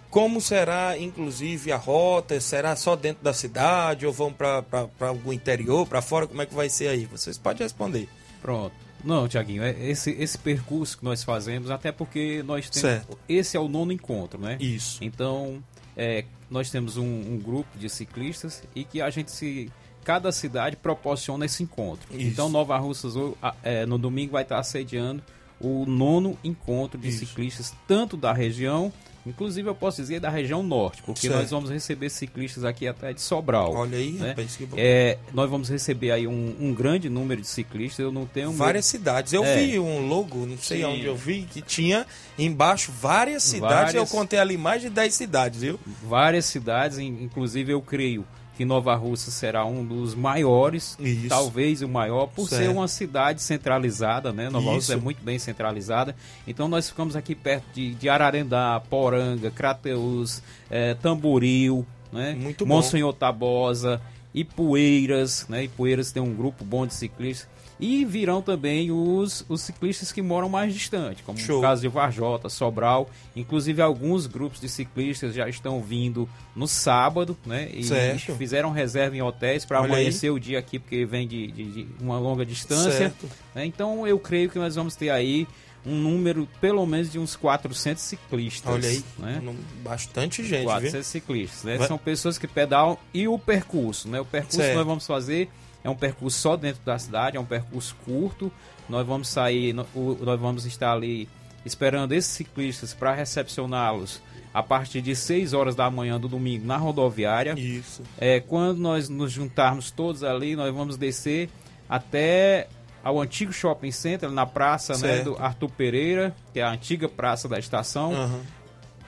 [SPEAKER 1] Como será, inclusive, a rota? Será só dentro da cidade ou vão para algum interior, para fora? Como é que vai ser aí? Vocês podem responder.
[SPEAKER 7] Pronto. Não, Tiaguinho, é esse, esse percurso que nós fazemos, até porque nós temos.
[SPEAKER 1] Certo.
[SPEAKER 7] Esse é o nono encontro, né?
[SPEAKER 1] Isso.
[SPEAKER 7] Então, é, nós temos um, um grupo de ciclistas e que a gente se. Cada cidade proporciona esse encontro.
[SPEAKER 1] Isso.
[SPEAKER 7] Então, Nova Russas, é, no domingo, vai estar assediando o nono encontro de
[SPEAKER 1] Isso.
[SPEAKER 7] ciclistas, tanto da região Inclusive eu posso dizer da região norte, porque
[SPEAKER 1] Certo.
[SPEAKER 7] nós vamos receber ciclistas aqui até de Sobral.
[SPEAKER 1] Olha aí,
[SPEAKER 7] né?
[SPEAKER 1] rapaz, que bom.
[SPEAKER 7] É, nós vamos receber aí um, um grande número de ciclistas. Eu não tenho
[SPEAKER 1] Várias cidades. Eu
[SPEAKER 7] É.
[SPEAKER 1] vi um logo, não sei
[SPEAKER 7] Sim.
[SPEAKER 1] onde eu vi, que tinha embaixo várias cidades. Eu
[SPEAKER 7] Várias.
[SPEAKER 1] contei ali mais de 10 cidades, viu?
[SPEAKER 7] várias cidades, in- inclusive eu creio que Nova Russa será um dos maiores,
[SPEAKER 1] Isso.
[SPEAKER 7] talvez o maior, por
[SPEAKER 1] Certo.
[SPEAKER 7] ser uma cidade centralizada, né? Nova Russa é
[SPEAKER 1] Isso.
[SPEAKER 7] muito bem centralizada. Então nós ficamos aqui perto de, de Ararendá, Poranga, Crateus, eh, Tamboril, né?
[SPEAKER 1] Muito bom.
[SPEAKER 7] Monsenhor Tabosa, Ipueiras, né? Ipueiras tem um grupo bom de ciclistas. E virão também os, os ciclistas que moram mais distante, como
[SPEAKER 1] Show.
[SPEAKER 7] o caso de Varjota, Sobral. Inclusive, alguns grupos de ciclistas já estão vindo no sábado, né? E
[SPEAKER 1] Certo.
[SPEAKER 7] fizeram reserva em hotéis para
[SPEAKER 1] Olha aí.
[SPEAKER 7] amanhecer o dia aqui, porque vem de, de- de uma longa distância.
[SPEAKER 1] Certo.
[SPEAKER 7] né? Então, eu creio que nós vamos ter aí um número, pelo menos, de uns 400 ciclistas.
[SPEAKER 1] Olha aí,
[SPEAKER 7] Né?
[SPEAKER 1] bastante gente,
[SPEAKER 7] 400
[SPEAKER 1] viu?
[SPEAKER 7] ciclistas, né?
[SPEAKER 1] Vai-
[SPEAKER 7] São pessoas que pedalam e o percurso, né? O percurso
[SPEAKER 1] Certo.
[SPEAKER 7] que nós vamos fazer é um percurso só dentro da cidade, é um percurso curto. Nós vamos sair, nós vamos estar ali esperando esses ciclistas para recepcioná-los a partir de 6 horas da manhã do domingo na rodoviária.
[SPEAKER 1] Isso.
[SPEAKER 7] É, quando nós nos juntarmos todos ali, nós vamos descer até ao antigo shopping center, na praça né, do Arthur Pereira, que é a antiga praça da estação
[SPEAKER 1] Aham.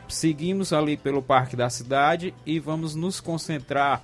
[SPEAKER 7] seguimos ali pelo parque da cidade e vamos nos concentrar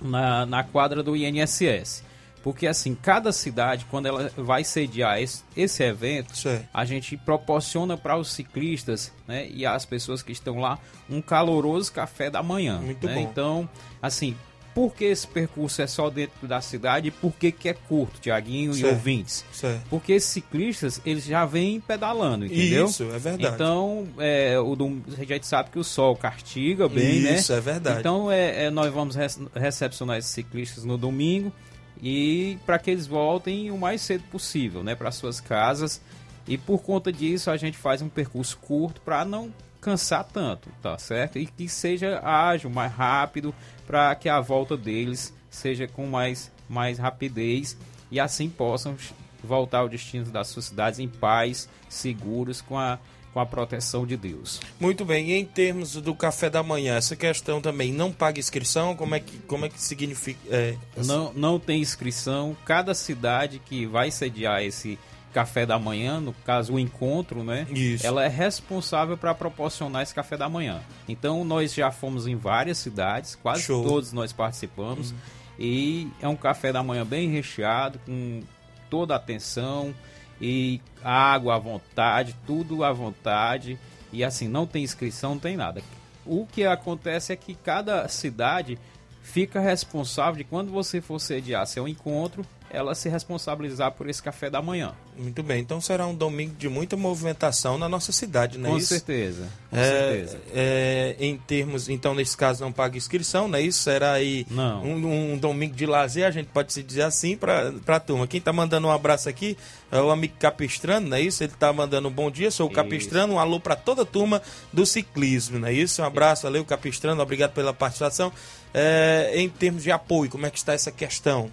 [SPEAKER 7] na, na quadra do INSS. Porque assim, cada cidade, quando ela vai sediar esse, esse evento,
[SPEAKER 1] Certo.
[SPEAKER 7] a gente proporciona para os ciclistas né, e as pessoas que estão lá um caloroso café da manhã.
[SPEAKER 1] Muito
[SPEAKER 7] né?
[SPEAKER 1] bom.
[SPEAKER 7] Então, assim, por que esse percurso é só dentro da cidade e por que, que é curto, Tiaguinho e ouvintes?
[SPEAKER 1] Certo.
[SPEAKER 7] Porque esses ciclistas, eles já vêm pedalando, entendeu?
[SPEAKER 1] Isso, é verdade.
[SPEAKER 7] Então, é, o a gente sabe que o sol castiga bem, né?
[SPEAKER 1] Isso, é verdade.
[SPEAKER 7] Então, é, é, nós vamos recepcionar esses ciclistas no domingo e para que eles voltem o mais cedo possível, né? Para suas casas. E por conta disso, a gente faz um percurso curto para não cansar tanto, tá certo? E que seja ágil, mais rápido, para que a volta deles seja com mais, mais rapidez e assim possam voltar ao destino das suas cidades em paz, seguros, com a, com a proteção de Deus.
[SPEAKER 1] Muito bem, e em termos do café da manhã, essa questão também não paga inscrição? Como é que, como é que significa? É,
[SPEAKER 7] Não, não tem inscrição. Cada cidade que vai sediar esse café da manhã, no caso o encontro, né?
[SPEAKER 1] Isso.
[SPEAKER 7] Ela é responsável para proporcionar esse café da manhã. Então nós já fomos em várias cidades, quase
[SPEAKER 1] Show.
[SPEAKER 7] Todos nós participamos. E é um café da manhã bem recheado, com toda a atenção e água à vontade, tudo à vontade. E assim, não tem inscrição, não tem nada. O que acontece é que cada cidade fica responsável de quando você for sediar seu encontro, ela se responsabilizar por esse café da manhã.
[SPEAKER 1] Muito bem, então será um domingo de muita movimentação na nossa cidade, não é
[SPEAKER 7] com
[SPEAKER 1] isso?
[SPEAKER 7] certeza. Com
[SPEAKER 1] É,
[SPEAKER 7] certeza.
[SPEAKER 1] é, em termos, então nesse caso não paga inscrição, não é isso? Será aí
[SPEAKER 7] Não.
[SPEAKER 1] Um, um domingo de lazer, a gente pode se dizer assim para a turma. Quem tá mandando um abraço aqui é o amigo Capistrano, não é isso? Ele tá mandando um bom dia, sou o. Capistrano, um alô para toda a turma do ciclismo, não é isso? Um abraço, valeu Capistrano, obrigado pela participação. É, em termos de apoio, como é que está essa questão?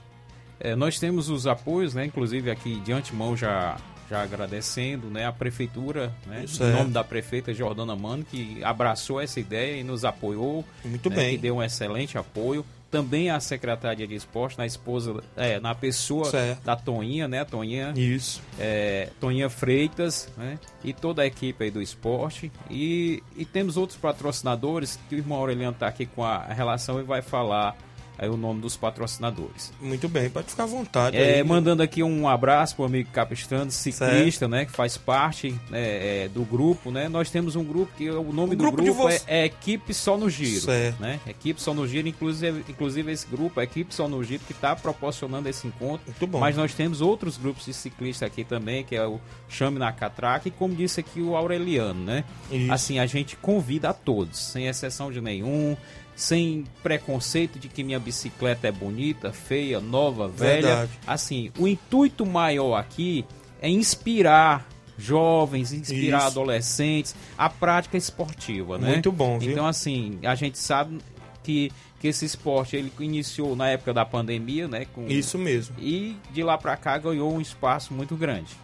[SPEAKER 7] É, nós temos os apoios, né? Inclusive aqui de antemão já, já agradecendo né, a prefeitura, né?
[SPEAKER 1] Isso
[SPEAKER 7] em
[SPEAKER 1] é.
[SPEAKER 7] nome da prefeita Jordana Mano, que abraçou essa ideia e nos apoiou.
[SPEAKER 1] Muito
[SPEAKER 7] né,
[SPEAKER 1] bem.
[SPEAKER 7] Que deu um excelente apoio. Também a secretária de esporte, na esposa, é, na pessoa
[SPEAKER 1] Certo.
[SPEAKER 7] da Toinha, né? Toinha,
[SPEAKER 1] Isso.
[SPEAKER 7] é, Toinha Freitas, né? E toda a equipe aí do esporte. E, e temos outros patrocinadores, que o irmão Aureliano está aqui com a relação e vai falar aí o nome dos patrocinadores.
[SPEAKER 1] Muito bem, pode ficar à vontade.
[SPEAKER 7] É,
[SPEAKER 1] aí.
[SPEAKER 7] mandando aqui um abraço pro amigo Capistrano, ciclista, né? Que faz parte né, é, do grupo, né? Nós temos um grupo que o nome
[SPEAKER 1] O
[SPEAKER 7] do
[SPEAKER 1] grupo
[SPEAKER 7] grupo, é, é Equipe Só no Giro.
[SPEAKER 1] Certo.
[SPEAKER 7] Né? Equipe Só no Giro, inclusive, inclusive esse grupo, a Equipe Só no Giro, que está proporcionando esse encontro.
[SPEAKER 1] Muito bom.
[SPEAKER 7] Mas nós temos outros grupos de ciclistas aqui também, que é o Chame na Catraca, e como disse aqui o Aureliano, né?
[SPEAKER 1] Isso.
[SPEAKER 7] Assim, a gente convida a todos, sem exceção de nenhum, sem preconceito de que minha bicicleta é bonita, feia, nova, velha.
[SPEAKER 1] Verdade.
[SPEAKER 7] Assim, o intuito maior aqui é inspirar jovens, inspirar
[SPEAKER 1] Isso.
[SPEAKER 7] adolescentes à prática esportiva, né?
[SPEAKER 1] Muito bom, viu?
[SPEAKER 7] Então, assim, a gente sabe que, que esse esporte ele iniciou na época da pandemia, né? Com,
[SPEAKER 1] Isso mesmo.
[SPEAKER 7] E de lá pra cá ganhou um espaço muito grande.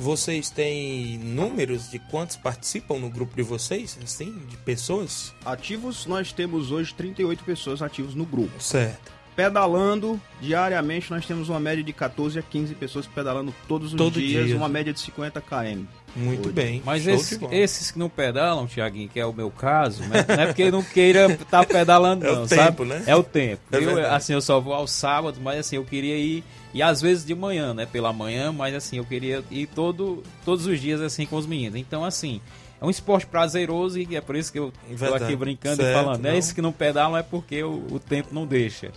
[SPEAKER 1] Vocês têm números de quantos participam no grupo de vocês, assim, de pessoas?
[SPEAKER 8] Ativos, nós temos hoje 38 pessoas ativos no grupo.
[SPEAKER 1] Certo.
[SPEAKER 8] Pedalando diariamente, nós temos uma média de 14 a 15 pessoas pedalando todos os
[SPEAKER 1] Todo
[SPEAKER 8] dias,
[SPEAKER 1] dia.
[SPEAKER 8] uma média de 50 km.
[SPEAKER 1] Muito
[SPEAKER 8] Hoje.
[SPEAKER 1] bem.
[SPEAKER 7] Mas esses, esses que não pedalam, Tiaguinho, que é o meu caso, né? não é porque não queira estar pedalando, *laughs*
[SPEAKER 1] É o
[SPEAKER 7] não,
[SPEAKER 1] tempo,
[SPEAKER 7] sabe?
[SPEAKER 1] né?
[SPEAKER 7] É o tempo.
[SPEAKER 1] É
[SPEAKER 7] eu, assim, eu só vou aos sábados, mas assim, eu queria ir, e às vezes de manhã, né? Pela manhã, mas assim, eu queria ir todo, todos os dias assim com os meninos. Então, assim, é um esporte prazeroso e é por isso que eu tô
[SPEAKER 1] Verdade.
[SPEAKER 7] aqui brincando
[SPEAKER 1] Certo,
[SPEAKER 7] e falando.
[SPEAKER 1] não.
[SPEAKER 7] É esse que não pedalam é porque o, o tempo não deixa.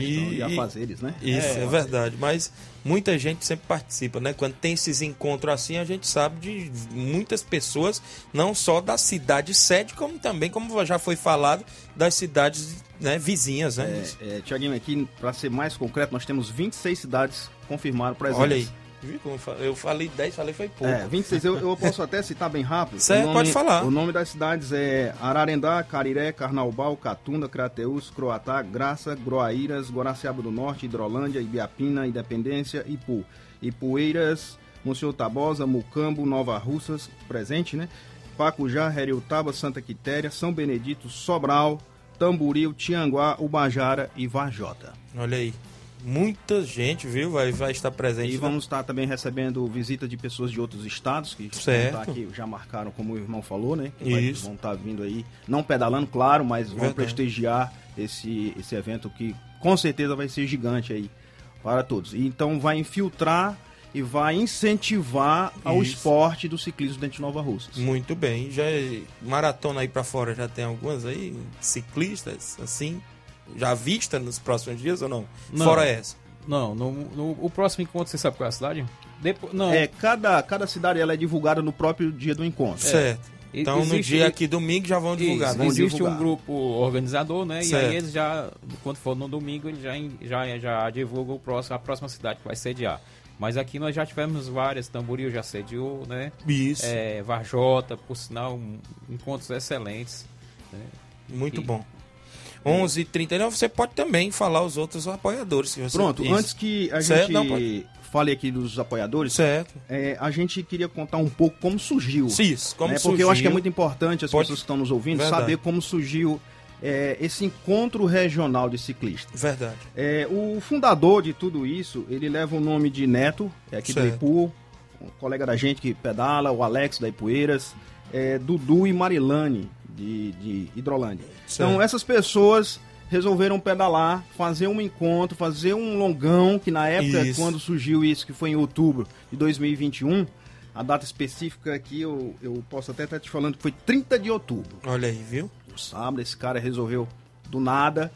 [SPEAKER 1] E,
[SPEAKER 8] E a fazeres, né?
[SPEAKER 1] Isso, é, verdade. Mas muita gente sempre participa, né? Quando tem esses encontros assim, a gente sabe de muitas pessoas, não só da cidade sede, como também, como já foi falado, das cidades né, vizinhas, né?
[SPEAKER 8] É, é, Tiaguinho, aqui, para ser mais concreto, nós temos 26 cidades confirmadas presentes.
[SPEAKER 1] Olha aí. Viu como eu fa- Eu falei 10, falei foi pouco.
[SPEAKER 8] É, 26. Eu, eu posso até citar bem rápido.
[SPEAKER 1] Certo, pode falar.
[SPEAKER 8] O nome das cidades é Ararendá, Cariré, Carnaubal, Catunda, Crateús, Croatá, Graça, Groaíras, Guaraciaba do Norte, Hidrolândia, Ibiapina, Independência, Ipu. Ipueiras, Monsenhor Tabosa, Mucambo, Nova Russas, presente, né? Pacujá, Heriutaba, Santa Quitéria, São Benedito, Sobral, Tamboril, Tianguá, Ubajara e Varjota.
[SPEAKER 1] Olha aí. Muita gente, viu? Vai, vai estar presente.
[SPEAKER 8] E vamos estar também recebendo visita de pessoas de outros estados que
[SPEAKER 1] Certo.
[SPEAKER 8] aqui, já marcaram, como o irmão falou, né? Que vai-
[SPEAKER 1] Isso.
[SPEAKER 8] vão estar vindo aí, não pedalando, claro, mas vão
[SPEAKER 1] Verdade.
[SPEAKER 8] prestigiar esse, esse evento que com certeza vai ser gigante aí para todos. E Então vai infiltrar e vai incentivar ao
[SPEAKER 1] Isso.
[SPEAKER 8] esporte do ciclismo dentro de Nova Russas.
[SPEAKER 1] Muito bem. Já é- maratona aí pra fora já tem algumas aí ciclistas assim já vista nos próximos dias ou não?
[SPEAKER 7] Não.
[SPEAKER 1] Fora essa.
[SPEAKER 7] Não, no, no- o próximo encontro, você sabe qual é a cidade? Depois, não,
[SPEAKER 8] É, cada, cada cidade ela é divulgada no próprio dia do encontro.
[SPEAKER 1] Certo.
[SPEAKER 7] E-
[SPEAKER 1] Então no
[SPEAKER 7] existe-
[SPEAKER 1] dia aqui domingo já vão divulgar.
[SPEAKER 7] Isso,
[SPEAKER 1] né?
[SPEAKER 7] existe
[SPEAKER 8] divulgar.
[SPEAKER 7] um grupo organizador, né? E
[SPEAKER 1] Certo.
[SPEAKER 7] aí eles já, quando for no domingo, eles já, já, já divulgam o próximo, a próxima cidade que vai sediar. Mas aqui nós já tivemos várias, Tamboril já sediou, né?
[SPEAKER 1] Isso.
[SPEAKER 7] É, Varjota, por sinal, encontros excelentes. né?
[SPEAKER 1] Muito
[SPEAKER 7] E-
[SPEAKER 1] bom. 11h39, você pode também falar os outros apoiadores. Se você...
[SPEAKER 8] Pronto, antes que a
[SPEAKER 1] Certo,
[SPEAKER 8] gente
[SPEAKER 1] não, pode.
[SPEAKER 8] fale aqui dos apoiadores,
[SPEAKER 1] Certo.
[SPEAKER 8] é, a gente queria contar um pouco como surgiu.
[SPEAKER 1] Cis, como
[SPEAKER 8] né?
[SPEAKER 1] surgiu.
[SPEAKER 8] Porque eu acho que é muito importante as
[SPEAKER 1] Pode-
[SPEAKER 8] pessoas que estão nos ouvindo
[SPEAKER 1] Verdade.
[SPEAKER 8] saber como surgiu é, esse encontro regional de ciclistas.
[SPEAKER 1] Verdade.
[SPEAKER 8] É, o fundador de tudo isso, ele leva o nome de Neto, é aqui
[SPEAKER 1] Certo.
[SPEAKER 8] do Ipu, um colega da gente que pedala, o Alex da Ipueiras, é, Dudu e Marilane de, de Hidrolândia.
[SPEAKER 1] Certo.
[SPEAKER 8] Então essas pessoas resolveram pedalar, fazer um encontro, fazer um longão, que na época,
[SPEAKER 1] Isso.
[SPEAKER 8] quando surgiu isso, que foi em outubro de 2021, a data específica aqui, eu, eu posso até estar te falando que foi 30 de outubro.
[SPEAKER 1] Olha aí, viu?
[SPEAKER 8] No sábado, esse cara resolveu do nada,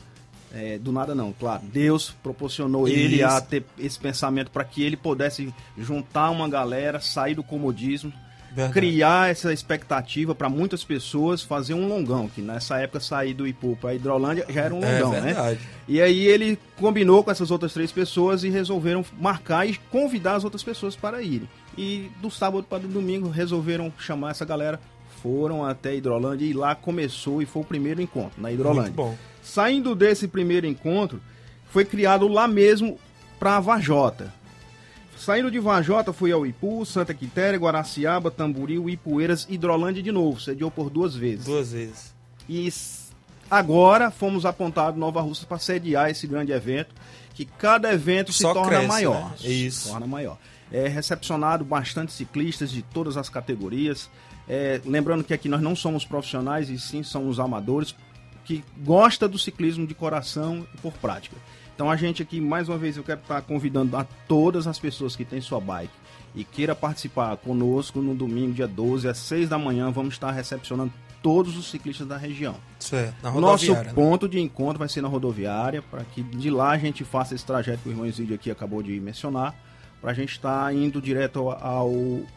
[SPEAKER 8] é, do nada não, claro, Deus proporcionou ele
[SPEAKER 1] Isso.
[SPEAKER 8] a ter esse pensamento para que ele pudesse juntar uma galera, sair do comodismo,
[SPEAKER 1] Verdade.
[SPEAKER 8] criar essa expectativa para muitas pessoas fazer um longão, que nessa época sair do Ipu para Hidrolândia já era um
[SPEAKER 1] É
[SPEAKER 8] longão, né?
[SPEAKER 1] verdade.
[SPEAKER 8] E aí ele combinou com essas outras três pessoas e resolveram marcar e convidar as outras pessoas para irem. E do sábado para o domingo resolveram chamar essa galera, foram até Hidrolândia e lá começou e foi o primeiro encontro na Hidrolândia.
[SPEAKER 1] Muito bom.
[SPEAKER 8] Saindo desse primeiro encontro, foi criado lá mesmo para Vajota. Saindo de Vajota, fui ao Ipu, Santa Quitéria, Guaraciaba, Tamboril, Ipueiras, Hidrolândia de novo. Sediou por duas vezes.
[SPEAKER 1] Duas vezes.
[SPEAKER 8] E agora fomos apontados Nova Russa para sediar esse grande evento, que cada evento se
[SPEAKER 1] Só
[SPEAKER 8] torna
[SPEAKER 1] cresce,
[SPEAKER 8] maior.
[SPEAKER 1] né?
[SPEAKER 8] Se
[SPEAKER 1] Isso.
[SPEAKER 8] torna maior. É recepcionado bastante ciclistas de todas as categorias. É, lembrando que aqui nós não somos profissionais e sim somos amadores que gosta do ciclismo de coração e por prática. Então a gente aqui, mais uma vez, eu quero estar convidando a todas as pessoas que têm sua bike e queira participar conosco no domingo, dia 12, às 6 da manhã, vamos estar recepcionando todos os ciclistas da região.
[SPEAKER 1] Certo. Na
[SPEAKER 8] Nosso
[SPEAKER 1] né?
[SPEAKER 8] ponto de encontro vai ser na rodoviária, para que de lá a gente faça esse trajeto que o irmão Exídio aqui acabou de mencionar, para a gente estar indo direto ao,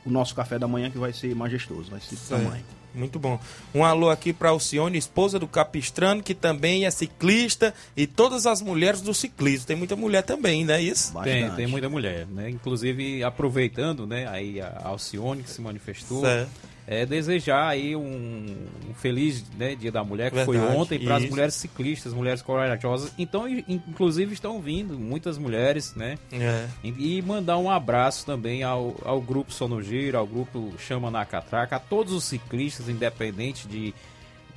[SPEAKER 8] nosso café da manhã, que vai ser majestoso, vai ser
[SPEAKER 1] Certo.
[SPEAKER 8] tamanho.
[SPEAKER 1] Muito bom. Um alô aqui para Alcione, esposa do Capistrano, que também é ciclista, e todas as mulheres do ciclismo. Tem muita mulher também, não é isso?
[SPEAKER 7] Tem, tem muita mulher, né? Inclusive, aproveitando, né, aí a Alcione que se manifestou.
[SPEAKER 1] Certo.
[SPEAKER 7] É, desejar aí um, um feliz né, Dia da Mulher, que foi
[SPEAKER 1] Verdade,
[SPEAKER 7] ontem, para as mulheres ciclistas, mulheres corajosas. Então, in- inclusive, estão vindo muitas mulheres, né?
[SPEAKER 1] É.
[SPEAKER 7] E, e mandar um abraço também ao, ao grupo Sonogiro, ao grupo Chama na Catraca, a todos os ciclistas, independente de,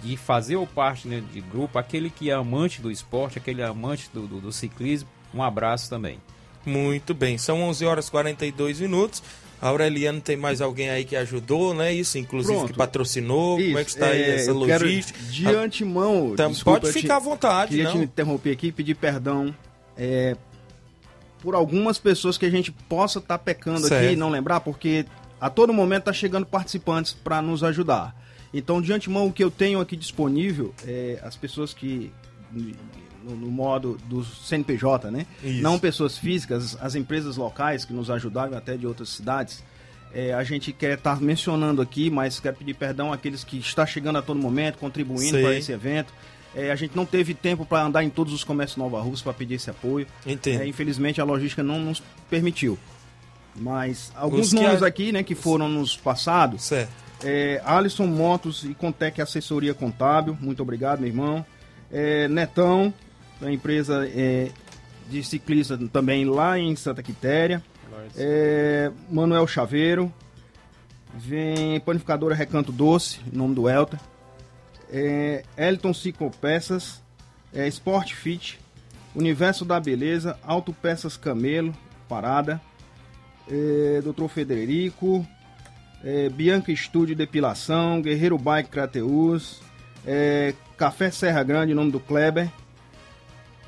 [SPEAKER 7] de fazer ou parte né, de grupo, aquele que é amante do esporte, aquele amante do, do, do ciclismo, um abraço também.
[SPEAKER 1] Muito bem, são 11 horas e 42 minutos. Aureliano tem mais alguém aí que ajudou, né? Isso, inclusive
[SPEAKER 8] Pronto.
[SPEAKER 1] que patrocinou. Como é que está aí
[SPEAKER 8] é,
[SPEAKER 1] essa
[SPEAKER 8] eu quero,
[SPEAKER 1] logística?
[SPEAKER 8] de antemão,
[SPEAKER 1] Então,
[SPEAKER 8] desculpa,
[SPEAKER 1] pode
[SPEAKER 8] eu te-
[SPEAKER 1] ficar à vontade,
[SPEAKER 8] Queria
[SPEAKER 1] não.
[SPEAKER 8] te interromper aqui e pedir perdão é, por algumas pessoas que a gente possa estar pecando
[SPEAKER 1] Certo.
[SPEAKER 8] aqui e não lembrar, porque a todo momento tá chegando participantes para nos ajudar. Então, de antemão, o que eu tenho aqui disponível é as pessoas que no, no modo do CNPJ, né?
[SPEAKER 1] Isso.
[SPEAKER 8] Não pessoas físicas, as empresas locais que nos ajudaram até de outras cidades. É, a gente quer estar mencionando aqui, mas quero pedir perdão àqueles que está chegando a todo momento, contribuindo para esse evento. É, a gente não teve tempo para andar em todos os comércios Nova Rússia para pedir esse apoio.
[SPEAKER 1] Entendo.
[SPEAKER 8] É, infelizmente a logística não nos permitiu. Mas alguns nomes
[SPEAKER 1] a-
[SPEAKER 8] aqui, né, que foram nos passados.
[SPEAKER 1] Certo.
[SPEAKER 8] É, Alisson Motos e Contec Assessoria Contábil, muito obrigado, meu irmão. É, Netão, da empresa é, de ciclista também lá em Santa Quitéria. É, Manuel Chaveiro. Vem Panificadora Recanto Doce, em nome do Elta. É, Elton Ciclopeças. É, Sport Fit. Universo da Beleza. Autopeças Camelo, Parada. É, Dr. Federico. É, Bianca Estúdio Depilação. Guerreiro Bike Crateus. É, Café Serra Grande, em nome do Kleber.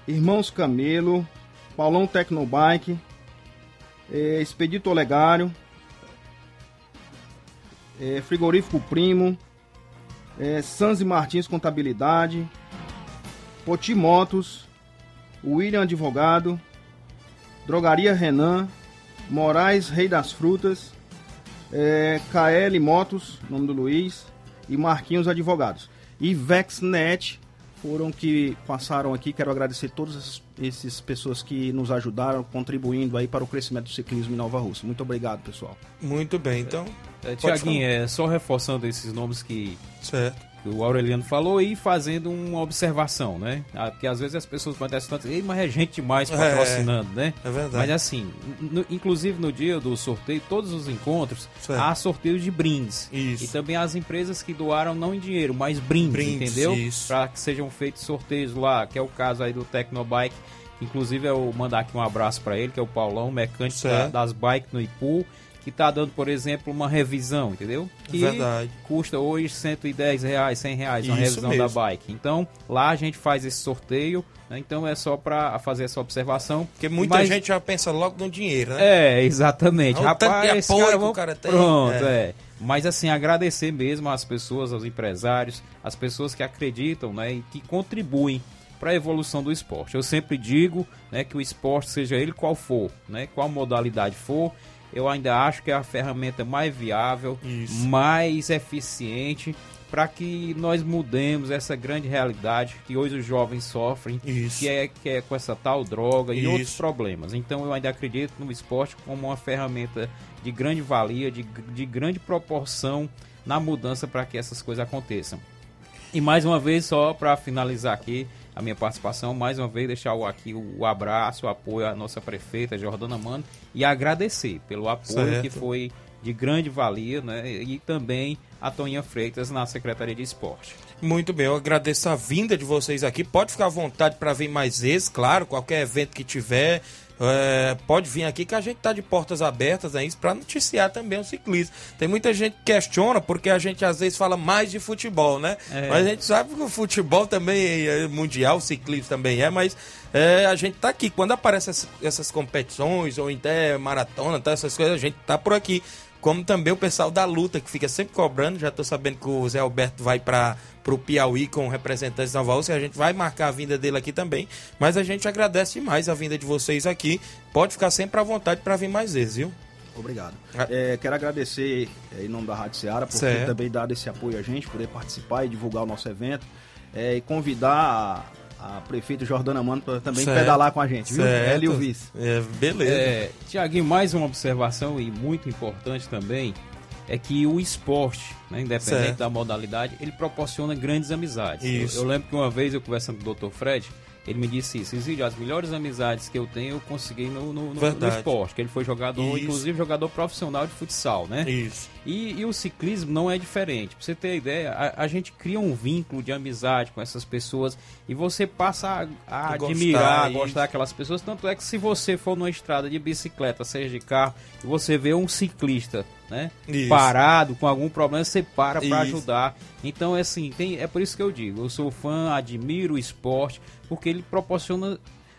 [SPEAKER 8] Irmãos Camelo. Paulão Tecnobike. É, Expedito Olegário. É, Frigorífico Primo. É, Sanzi Martins Contabilidade. Poti Motos. William Advogado. Drogaria Renan. Moraes Rei das Frutas. É, KL Motos, nome do Luiz. E Marquinhos Advogados. E VexNet foram que passaram aqui. Quero agradecer todas essas, essas pessoas que nos ajudaram, contribuindo aí para o crescimento do ciclismo em Nova Rússia. Muito obrigado, pessoal.
[SPEAKER 1] Muito bem, então.
[SPEAKER 7] É,
[SPEAKER 1] pode
[SPEAKER 7] Tiaguinho, é, só reforçando esses nomes que,
[SPEAKER 1] Certo.
[SPEAKER 7] O Aureliano falou e fazendo uma observação, né? Ah, Porque às vezes as pessoas estar tanto, "Ei, mas é gente demais
[SPEAKER 1] É,
[SPEAKER 7] patrocinando, né?
[SPEAKER 1] é verdade.
[SPEAKER 7] Mas assim, no- inclusive no dia do sorteio, todos os encontros,
[SPEAKER 1] Certo.
[SPEAKER 7] há sorteio de brindes.
[SPEAKER 1] Isso.
[SPEAKER 7] E também as empresas que doaram não em dinheiro, mas brindes,
[SPEAKER 1] Brindes,
[SPEAKER 7] entendeu? Para que sejam feitos sorteios lá, que é o caso aí do Tecnobike. Inclusive, eu mandar aqui um abraço para ele, que é o Paulão, mecânico da- das bikes no Ipu, que tá dando, por exemplo, uma revisão, entendeu? Que
[SPEAKER 1] Verdade.
[SPEAKER 7] custa hoje 110 reais, 100 reais, uma
[SPEAKER 1] Isso
[SPEAKER 7] revisão
[SPEAKER 1] mesmo.
[SPEAKER 7] da bike. Então, lá a gente faz esse sorteio, né? então é só para fazer essa observação.
[SPEAKER 1] Porque muita
[SPEAKER 7] Mas-
[SPEAKER 1] gente já pensa logo no dinheiro, né?
[SPEAKER 7] é, exatamente.
[SPEAKER 1] Olha o tanto de
[SPEAKER 7] Rapaz, esse
[SPEAKER 1] apoio
[SPEAKER 7] cara
[SPEAKER 1] o cara tem.
[SPEAKER 7] Pronto,
[SPEAKER 1] É.
[SPEAKER 7] é. Mas assim, agradecer mesmo às pessoas, aos empresários, às pessoas que acreditam, né, e que contribuem para a evolução do esporte. Eu sempre digo, né, que o esporte, seja ele qual for, né, qual modalidade for, eu ainda acho que é a ferramenta mais viável,
[SPEAKER 1] Isso.
[SPEAKER 7] mais eficiente para que nós mudemos essa grande realidade que hoje os jovens sofrem,
[SPEAKER 1] Isso.
[SPEAKER 7] que é, que é com essa tal droga e
[SPEAKER 1] Isso.
[SPEAKER 7] outros problemas. Então eu ainda acredito no esporte como uma ferramenta de grande valia, de, de grande proporção na mudança para que essas coisas aconteçam. E mais uma vez, só para finalizar aqui a minha participação, mais uma vez deixar aqui o, o abraço, o apoio à nossa prefeita Jordana Mano e agradecer pelo apoio
[SPEAKER 1] Certo.
[SPEAKER 7] que foi de grande valia, né? E também a Toninha Freitas na Secretaria de Esporte.
[SPEAKER 1] Muito bem, eu agradeço a vinda de vocês aqui. Pode ficar à vontade para vir mais vezes, claro, qualquer evento que tiver. É, pode vir aqui que a gente tá de portas abertas aí para noticiar também o ciclismo. Tem muita gente que questiona porque a gente às vezes fala mais de futebol, né?
[SPEAKER 7] É.
[SPEAKER 1] Mas a gente sabe que o futebol também é mundial, o ciclismo também é, mas é, a gente tá aqui. Quando aparecem essas, essas competições, ou até maratona, tá, essas coisas, a gente tá por aqui. Como também o pessoal da luta, que fica sempre cobrando. Já tô sabendo que o Zé Alberto vai para o Piauí com representantes da Valsa. A gente vai marcar a vinda dele aqui também. Mas a gente agradece demais a vinda de vocês aqui. Pode ficar sempre à vontade para vir mais vezes, viu?
[SPEAKER 8] Obrigado.
[SPEAKER 1] Ah.
[SPEAKER 8] É, quero agradecer é, em nome da Rádio Ceará por
[SPEAKER 1] Certo.
[SPEAKER 8] ter também dado esse apoio a gente, poder participar e divulgar o nosso evento. É, e convidar a, prefeita Jordana Mano para também
[SPEAKER 1] Certo.
[SPEAKER 8] pedalar com a gente, viu?
[SPEAKER 1] Certo.
[SPEAKER 8] Ela e o vice.
[SPEAKER 1] É, beleza.
[SPEAKER 7] É, Tiaguinho, mais uma observação e muito importante também. é que o esporte, né, independente
[SPEAKER 1] Certo.
[SPEAKER 7] da modalidade, ele proporciona grandes amizades.
[SPEAKER 1] Isso.
[SPEAKER 7] Eu, eu lembro que uma vez eu conversando com o Dr. Fred, ele me disse isso, Exílio, as melhores amizades que eu tenho eu consegui no, no, no- no esporte, que ele foi jogador,
[SPEAKER 1] Isso.
[SPEAKER 7] inclusive jogador profissional de futsal, né?
[SPEAKER 1] Isso.
[SPEAKER 7] E, e o ciclismo não é diferente. Pra você ter ideia, a, a gente cria um vínculo de amizade com essas pessoas e você passa a, a admirar, a
[SPEAKER 1] isso.
[SPEAKER 7] gostar daquelas pessoas. Tanto é que se você for numa estrada de bicicleta, seja de carro, e você vê um ciclista, né,
[SPEAKER 1] Isso.
[SPEAKER 7] parado com algum problema, você para
[SPEAKER 1] Isso.
[SPEAKER 7] ajudar. Então é assim, tem, é por isso que eu digo, eu sou fã, admiro o esporte, porque ele proporciona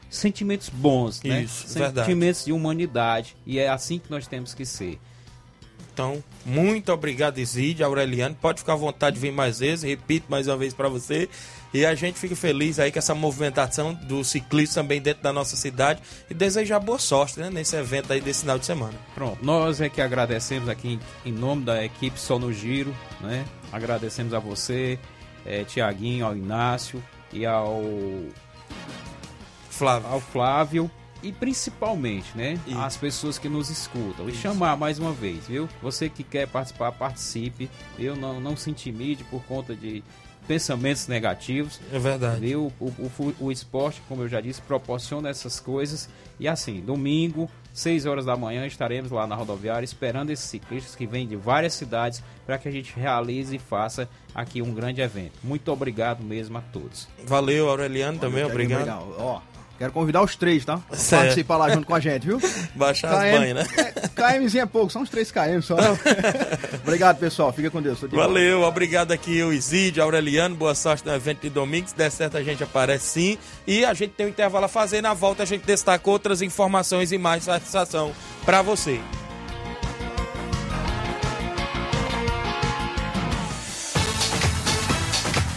[SPEAKER 7] sentimentos bons, né?
[SPEAKER 1] Isso, verdade.
[SPEAKER 7] Sentimentos de humanidade e é assim que nós temos que ser.
[SPEAKER 1] Então, muito obrigado, Iside, Aureliano. Pode ficar à vontade de vir mais vezes, repito mais uma vez para você. E a gente fica feliz aí com essa movimentação do ciclismo também dentro da nossa cidade e desejar boa sorte né, nesse evento aí desse final de semana.
[SPEAKER 7] Pronto, nós é que agradecemos aqui em nome da equipe Só no Giro, né? Agradecemos a você, eh, Tiaguinho, ao Inácio e ao,
[SPEAKER 1] Flávio.
[SPEAKER 7] ao Flávio e principalmente, né?
[SPEAKER 1] Isso.
[SPEAKER 7] As pessoas que nos escutam. E chamar mais uma vez, viu? Você que quer participar, participe. Eu não, não se intimide por conta de pensamentos negativos.
[SPEAKER 1] É verdade.
[SPEAKER 7] Viu? O, o, o esporte, como eu já disse, proporciona essas coisas. E assim, domingo, 6 horas da manhã, estaremos lá na rodoviária esperando esses ciclistas que vêm de várias cidades para que a gente realize e faça aqui um grande evento. Muito obrigado mesmo a todos.
[SPEAKER 1] Valeu, Aureliano, também,
[SPEAKER 9] Olha,
[SPEAKER 1] obrigado.
[SPEAKER 9] legal. Ó, quero convidar os três, tá?
[SPEAKER 1] Certo.
[SPEAKER 9] participar lá junto com a gente, viu? *laughs*
[SPEAKER 1] Baixar as banhas, né?
[SPEAKER 9] É, KMzinho é pouco, são uns 3 KM só. *laughs* Obrigado, pessoal. Fica com Deus.
[SPEAKER 1] Valeu, obrigado aqui o Isídio, Aureliano, boa sorte no evento de domingo, se der certo a gente aparece sim, e a gente tem um intervalo a fazer, na volta a gente destaca outras informações e mais satisfação pra você.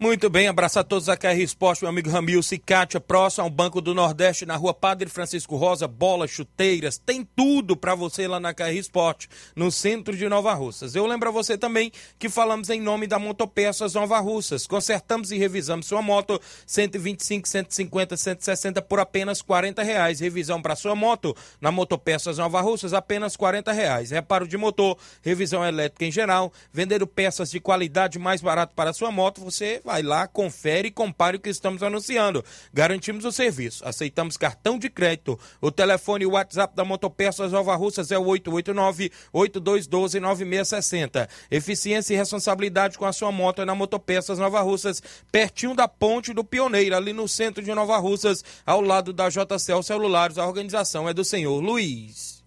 [SPEAKER 1] Muito bem, abraço a todos a KR Esporte, meu amigo Ramil Cicatia, próximo ao Banco do Nordeste, na rua Padre Francisco Rosa, bolas, chuteiras, tem tudo pra você lá na KR Esporte, no centro de Nova Russas. Eu lembro a você também que falamos em nome da Motopeças Nova Russas. Consertamos e revisamos sua moto 125, 150, 160 por apenas 40 reais. Revisão para sua moto na Motopeças Nova Russas, apenas 40 reais. Reparo de motor, revisão elétrica em geral, vendendo peças de qualidade mais barato para sua moto, você vai lá, confere e compare o que estamos anunciando. Garantimos o serviço. Aceitamos cartão de crédito. O telefone e o WhatsApp da Motopeças Nova Russas é o 889-8212-9660. Eficiência e responsabilidade com a sua moto é na Motopeças Nova Russas, pertinho da Ponte do Pioneiro, ali no centro de Nova Russas, ao lado da JCL Celulares. A organização é do senhor Luiz.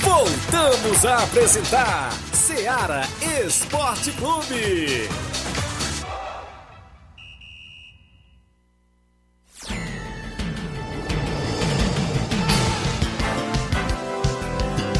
[SPEAKER 4] Voltamos a apresentar Seara Esporte Clube.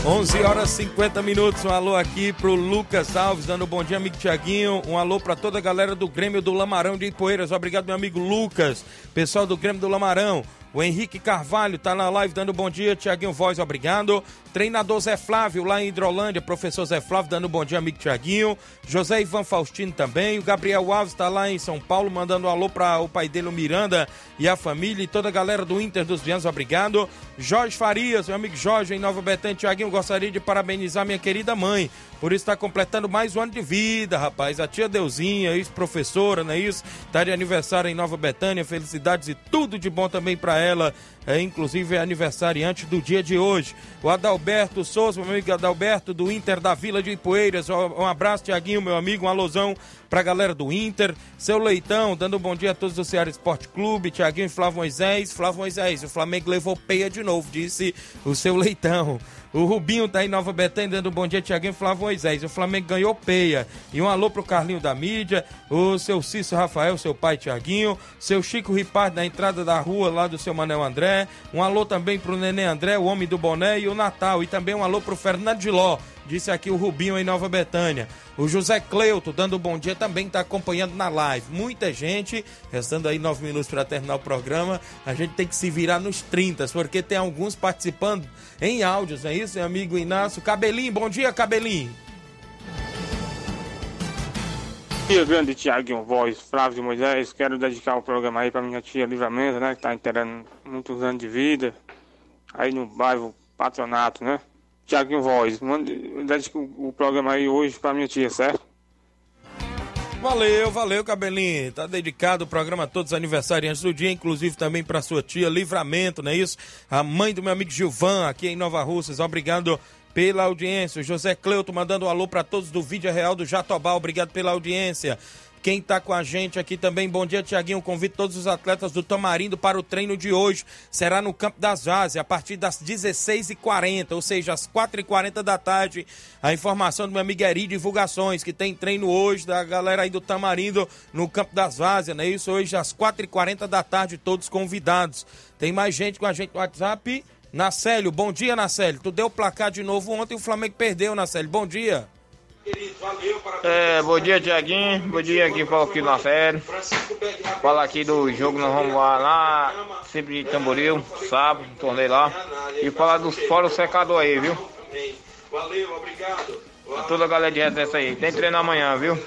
[SPEAKER 1] 11 horas e 50 minutos. Um alô aqui pro Lucas Alves, dando um bom dia, amigo Tiaguinho. Um alô pra toda a galera do Grêmio do Lamarão de Ipoeiras. Obrigado, meu amigo Lucas. Pessoal do Grêmio do Lamarão. O Henrique Carvalho tá na live dando bom dia. Tiaguinho Voz, obrigado. Treinador Zé Flávio, lá em Hidrolândia. Professor Zé Flávio dando bom dia, amigo Tiaguinho. José Ivan Faustino também. O Gabriel Alves tá lá em São Paulo, mandando um alô para o pai dele, o Miranda, e a família. E toda a galera do Inter dos Vianos, obrigado. Jorge Farias, meu amigo Jorge, em Nova Betânia. Tiaguinho, gostaria de parabenizar minha querida mãe por estar completando mais um ano de vida, rapaz. A tia Deusinha, ex-professora, não é isso? Tá de aniversário em Nova Betânia. Felicidades e tudo de bom também para ela. É, inclusive é aniversariante do dia de hoje. O Adalberto Souza, meu amigo Adalberto, do Inter da Vila de Ipueiras. Um abraço, Tiaguinho, meu amigo. Um alusão pra galera do Inter. Seu Leitão, dando um bom dia a todos do Ceará Esporte Clube. Tiaguinho e Flávio Moisés. Flávio Moisés, o Flamengo levou peia de novo, disse o seu Leitão. O Rubinho tá em Nova Betânia dando bom dia, Tiaguinho Flávio Moisés. O Flamengo ganhou peia. E um alô pro Carlinho da mídia, o seu Cício Rafael, seu pai Tiaguinho, seu Chico Ripardo na entrada da rua lá do seu Manel André. Um alô também pro Nenê André, o homem do boné e o Natal. E também um alô pro Fernando de Ló. Disse aqui o Rubinho em Nova Betânia. O José Cleuto, dando bom dia, também está acompanhando na live. Muita gente, restando aí nove minutos para terminar o programa. A gente tem que se virar nos 30, porque tem alguns participando em áudios, é isso, meu amigo Inácio? Cabelinho, bom dia, Cabelinho.
[SPEAKER 10] dia, grande Tiaguinho Voz, Flávio Moisés. Quero dedicar o programa aí para minha tia Livramento, né? Que tá inteirando muitos anos de vida. Aí no bairro Patronato, né? Tiaguinho Voz, dedico o programa aí hoje para minha tia, certo?
[SPEAKER 1] Valeu, valeu, Cabelinho. Tá dedicado o programa a todos os aniversariantes do dia, inclusive também para sua tia Livramento, não é isso? A mãe do meu amigo Gilvan, aqui em Nova Russas. Obrigado pela audiência. José Cleuto mandando um alô para todos do Vídeo Real do Jatobá. Obrigado pela audiência. Quem está com a gente aqui também, bom dia, Tiaguinho. Convido todos os atletas do Tamarindo para o treino de hoje. Será no Campo das Vazes, a partir das 16h40, ou seja, às 4h40 da tarde. A informação do meu amigo Eri Divulgações, que tem treino hoje da galera aí do Tamarindo no Campo das Vazes, não é isso? Hoje às 4h40 da tarde, todos convidados. Tem mais gente com a gente no WhatsApp. Nacélio, bom dia, Nacélio. Tu deu o placar de novo ontem, o Flamengo perdeu, Nacélio. Bom dia.
[SPEAKER 11] É, bom dia, Tiaguinho. Bom dia, aqui fala aqui na série. Fala aqui do jogo, nós vamos lá, lá sempre de Tamboril, sábado, torneio lá. E falar dos fora o secador aí, viu?
[SPEAKER 10] Valeu, obrigado.
[SPEAKER 11] Toda a galera de resenha aí. Tem treino amanhã, viu?